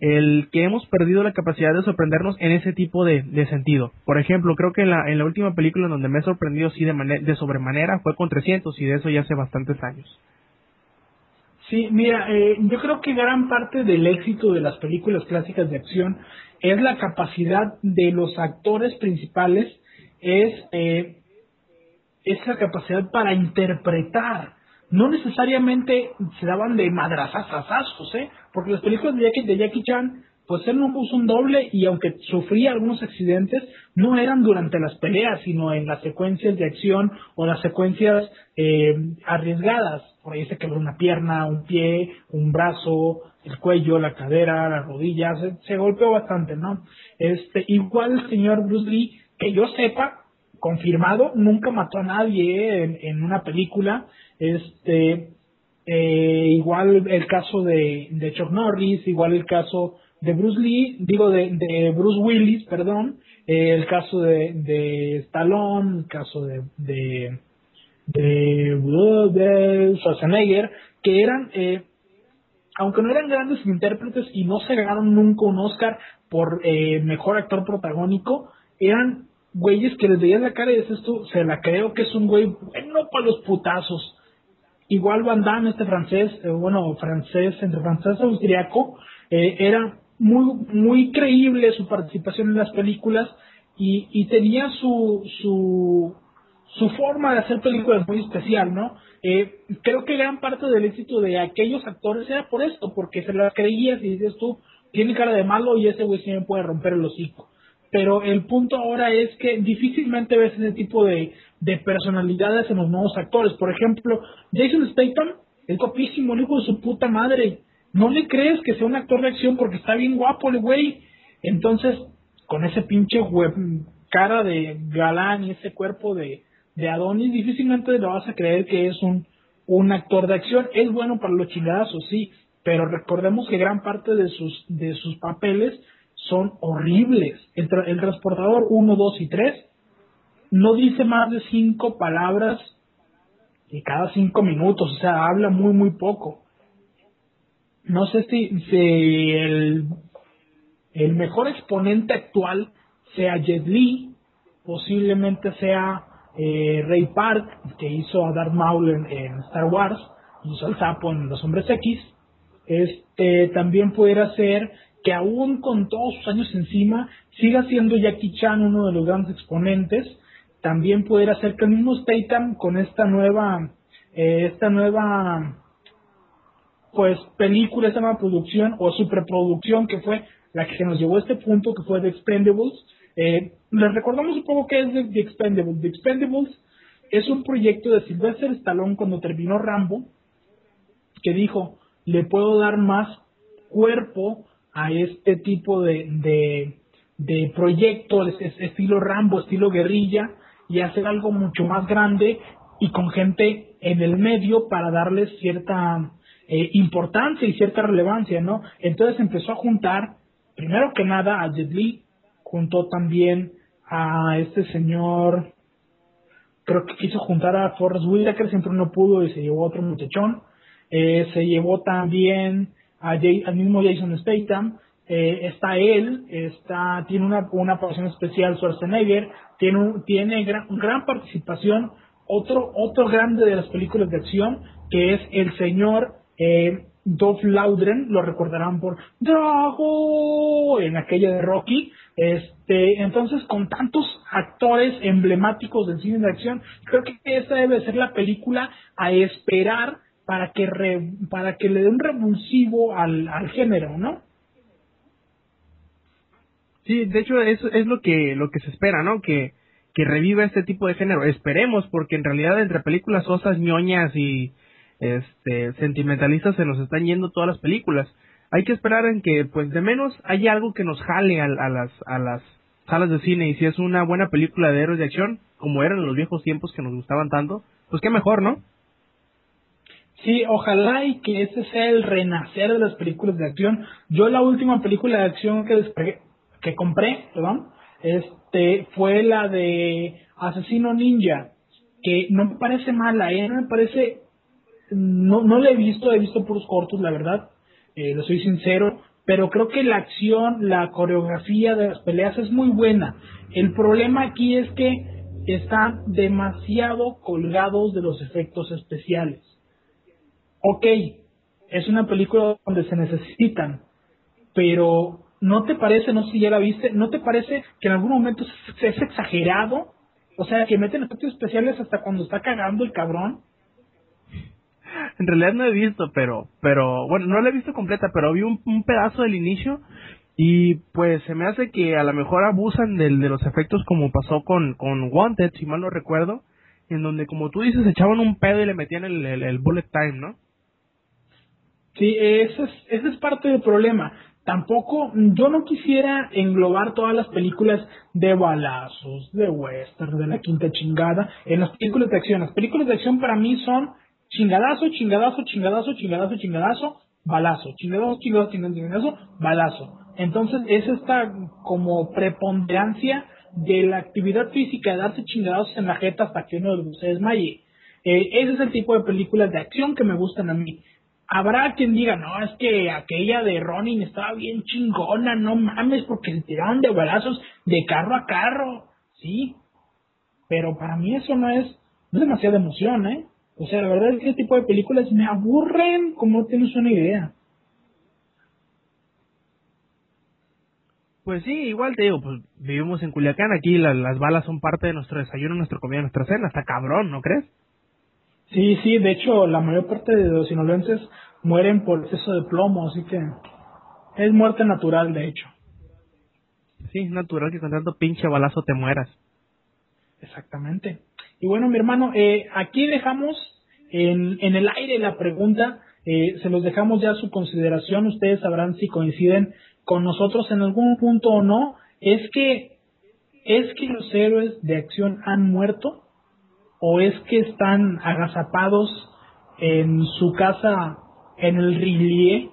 el que hemos perdido la capacidad de sorprendernos en ese tipo de, sentido. Por ejemplo, creo que en la, en la última película en donde me he sorprendido sí de, de sobremanera fue con 300 y de eso ya hace bastantes años. Sí, mira, eh, yo creo que gran parte del éxito de las películas clásicas de acción es la capacidad de los actores principales, es, eh, es la capacidad para interpretar. No necesariamente se daban de madrazazazazos, ¿eh? Porque las películas de Jackie, de Jackie Chan pues él no puso un doble y aunque sufría algunos accidentes, no eran durante las peleas, sino en las secuencias de acción o las secuencias eh, arriesgadas. Por ahí se quebró una pierna, un pie, un brazo, el cuello, la cadera, las rodillas, se, golpeó bastante, ¿no? Este, igual el señor Bruce Lee, que yo sepa, confirmado, nunca mató a nadie eh, en, una película. Este, eh, igual el caso de, de Chuck Norris, igual el caso de Bruce Lee, digo de, de Bruce Willis, perdón, eh, el caso de, de Stallone, el caso de, de, de, Schwarzenegger, que eran, eh, aunque no eran grandes intérpretes y no se ganaron nunca un Oscar por mejor actor protagónico, eran güeyes que les veías la cara y dices tú, se la creo que es un güey bueno para los putazos. Igual Van Damme, este francés, bueno, francés, entre francés y austriaco, era muy, muy creíble su participación en las películas y, y tenía su, su, su forma de hacer películas muy especial, ¿no? Eh, creo que gran parte del éxito de aquellos actores era por esto, porque se las creías y dices tú, tiene cara de malo y ese güey me puede romper el hocico. Pero el punto ahora es que difícilmente ves ese tipo de, de personalidades en los nuevos actores. Por ejemplo, Jason Statham es guapísimo, el hijo de su puta madre no le crees que sea un actor de acción porque está bien guapo el güey. Entonces, con ese pinche cara de galán y ese cuerpo de, Adonis, difícilmente le vas a creer que es un, un actor de acción. Es bueno para los chingazos, sí, pero recordemos que gran parte de sus, de sus papeles son horribles. El, el transportador 1, 2 y 3 no dice más de cinco palabras y cada cinco minutos, o sea, habla muy, muy poco no sé si, el, el mejor exponente actual sea Jet Li, posiblemente sea eh, Ray Park, que hizo a Darth Maul en, Star Wars, hizo al sapo en Los Hombres X. Este, también pudiera ser que aún con todos sus años encima, siga siendo Jackie Chan uno de los grandes exponentes. También pudiera ser que el mismo Statham con esta nueva, eh, esta nueva pues película, esa nueva producción o superproducción que fue la que nos llevó a este punto, que fue The Expendables. Eh, les recordamos un poco qué es The Expendables. The Expendables es un proyecto de Sylvester Stallone cuando terminó Rambo, que dijo, le puedo dar más cuerpo a este tipo de, de, de proyecto, estilo Rambo, estilo guerrilla, y hacer algo mucho más grande y con gente en el medio para darles cierta eh, importancia y cierta relevancia, ¿no? Entonces empezó a juntar, primero que nada, a Jet Li, juntó también a este señor, creo que quiso juntar a Forrest Whitaker, siempre no pudo y se llevó a otro muchachón, eh, se llevó también a al mismo Jason Statham, eh, está él, está, tiene una, una posición especial Schwarzenegger, tiene, un, tiene gran, gran participación, otro, otro grande de las películas de acción, que es el señor eh, Dolph Laudren, lo recordarán por Drago en aquella de Rocky. Este, entonces, con tantos actores emblemáticos del cine de acción, creo que esta debe ser la película a esperar para que para que le dé un revulsivo al, al género, ¿no? Sí, de hecho es, es lo que lo que se espera, ¿no? Que que reviva este tipo de género. Esperemos, porque en realidad entre películas osas, ñoñas y este, sentimentalistas se nos están yendo todas las películas. Hay que esperar en que, pues, de menos haya algo que nos jale a, las, a las salas de cine y si es una buena película de héroes de acción, como eran en los viejos tiempos que nos gustaban tanto, pues qué mejor, ¿no? Sí, ojalá y que ese sea el renacer de las películas de acción. Yo la última película de acción que, que compré, perdón, este, fue la de Asesino Ninja, que no me parece mala, ¿eh? no me parece no, no la he visto, he visto puros cortos, la verdad, eh, lo soy sincero, pero creo que la acción, la coreografía de las peleas es muy buena. El problema aquí es que están demasiado colgados de los efectos especiales. Ok, es una película donde se necesitan, pero ¿no te parece, no sé si ya la viste, ¿no te parece que en algún momento es exagerado? O sea, que meten efectos especiales hasta cuando está cagando el cabrón. En realidad no he visto, pero, pero, bueno, no la he visto completa, pero vi un, pedazo del inicio y pues se me hace que a lo mejor abusan del, de los efectos como pasó con, con Wanted, si mal no recuerdo, en donde como tú dices echaban un pedo y le metían el, el, bullet time, ¿no? Sí, ese es, ese es parte del problema tampoco, yo no quisiera englobar todas las películas de balazos, de western, de la quinta chingada, en las películas de acción. Las películas de acción para mí son chingadazo, chingadazo, chingadazo, chingadazo, chingadazo, balazo, chingadazo, chingadazo, chingadazo, balazo. Entonces es esta como preponderancia de la actividad física, de darse chingadazos en la jeta hasta que uno se desmaye. Eh, ese es el tipo de películas de acción que me gustan a mí habrá quien diga, no, es que aquella de Ronin estaba bien chingona, no mames, porque se tiraron de balazos de carro a carro, sí, pero para mí eso no es, no es demasiada emoción, ¿eh? O sea, la verdad es que ese tipo de películas me aburren como no tienes una idea. Pues sí, igual te digo, pues vivimos en Culiacán, aquí las balas son parte de nuestro desayuno, nuestra comida, nuestra cena, está cabrón, ¿no crees? Sí, sí, de hecho, la mayor parte de los sinaloenses mueren por exceso de plomo, así que es muerte natural, de hecho. Sí, es natural que con tanto pinche balazo te mueras. Exactamente. Y bueno, mi hermano, eh, aquí dejamos en, en el aire la pregunta, eh, se los dejamos ya a su consideración, ustedes sabrán si coinciden con nosotros en algún punto o no, es que, es que los héroes de acción han muerto o es que están agazapados en su casa en el Rillier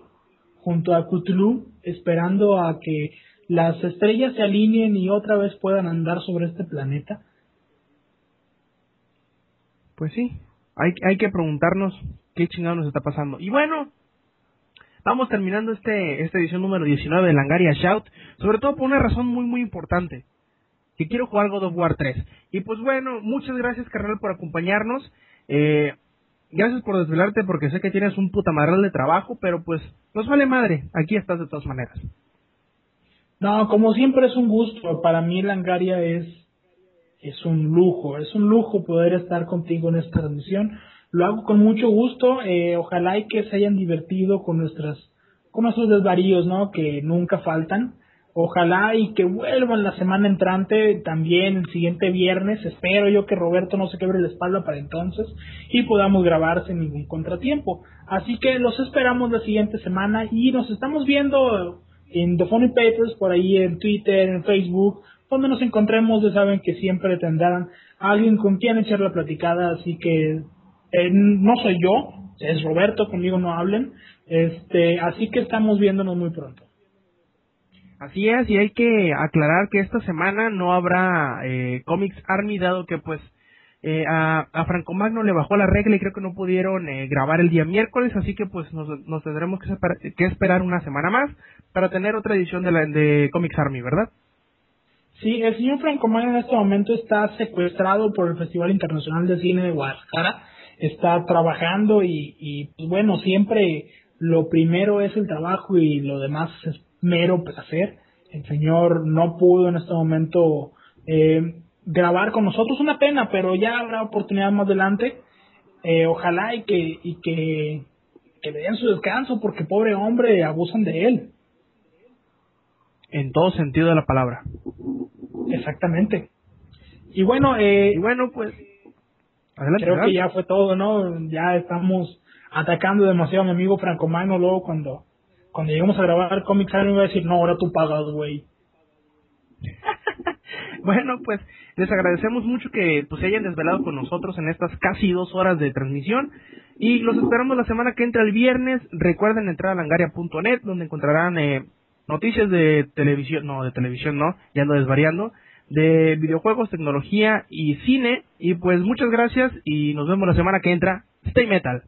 junto a Cthulhu esperando a que las estrellas se alineen y otra vez puedan andar sobre este planeta? Pues sí, hay, hay que preguntarnos qué chingado nos está pasando. Y bueno, vamos terminando este esta edición número 19 de Langaria Shout, sobre todo por una razón muy muy importante que quiero jugar God of War 3. Y pues bueno, muchas gracias, carnal, por acompañarnos. Eh, gracias por desvelarte porque sé que tienes un puta madral de trabajo, pero pues nos vale madre. Aquí estás de todas maneras. No, como siempre es un gusto. Para mí Langaria es, es un lujo. Es un lujo poder estar contigo en esta transmisión. Lo hago con mucho gusto. Eh, ojalá y que se hayan divertido con nuestras con nuestros desvaríos, ¿no? Que nunca faltan. Ojalá y que vuelvan la semana entrante, también el siguiente viernes. Espero yo que Roberto no se quebre la espalda para entonces y podamos grabar sin ningún contratiempo. Así que los esperamos la siguiente semana y nos estamos viendo en The Funny Papers, por ahí en Twitter, en Facebook, donde nos encontremos. Ya saben que siempre tendrán alguien con quien echar la platicada, así que eh, no soy yo, es Roberto, conmigo no hablen. Este, así que estamos viéndonos muy pronto. Así es, y hay que aclarar que esta semana no habrá eh, Comics Army, dado que pues eh, a, a, Franco Magno le bajó la regla y creo que no pudieron eh, grabar el día miércoles, así que pues nos, nos tendremos que, esperar una semana más para tener otra edición de, la, de Comics Army, ¿verdad? Sí, el señor Franco Magno en este momento está secuestrado por el Festival Internacional de Cine de Guadalajara, está trabajando y, y pues bueno, siempre lo primero es el trabajo y lo demás es mero placer. El Señor no pudo en este momento eh, grabar con nosotros, una pena, pero ya habrá oportunidad más adelante. Eh, ojalá y que, y que, que le den su descanso, porque pobre hombre, abusan de él. En todo sentido de la palabra. Exactamente. Y bueno, eh, y bueno, pues. creo que ya fue todo, ¿no? Ya estamos atacando demasiado a mi amigo Franco Mano luego cuando cuando lleguemos a grabar Comics me iba a decir, no, ahora tú pagas, güey. bueno, pues les agradecemos mucho que pues, se hayan desvelado con nosotros en estas casi dos horas de transmisión y los esperamos la semana que entra el viernes. Recuerden entrar a langaria.net donde encontrarán eh, noticias de televisión, no, de televisión no, ya ando desvariando, de videojuegos, tecnología y cine. Y pues muchas gracias y nos vemos la semana que entra. Stay Metal.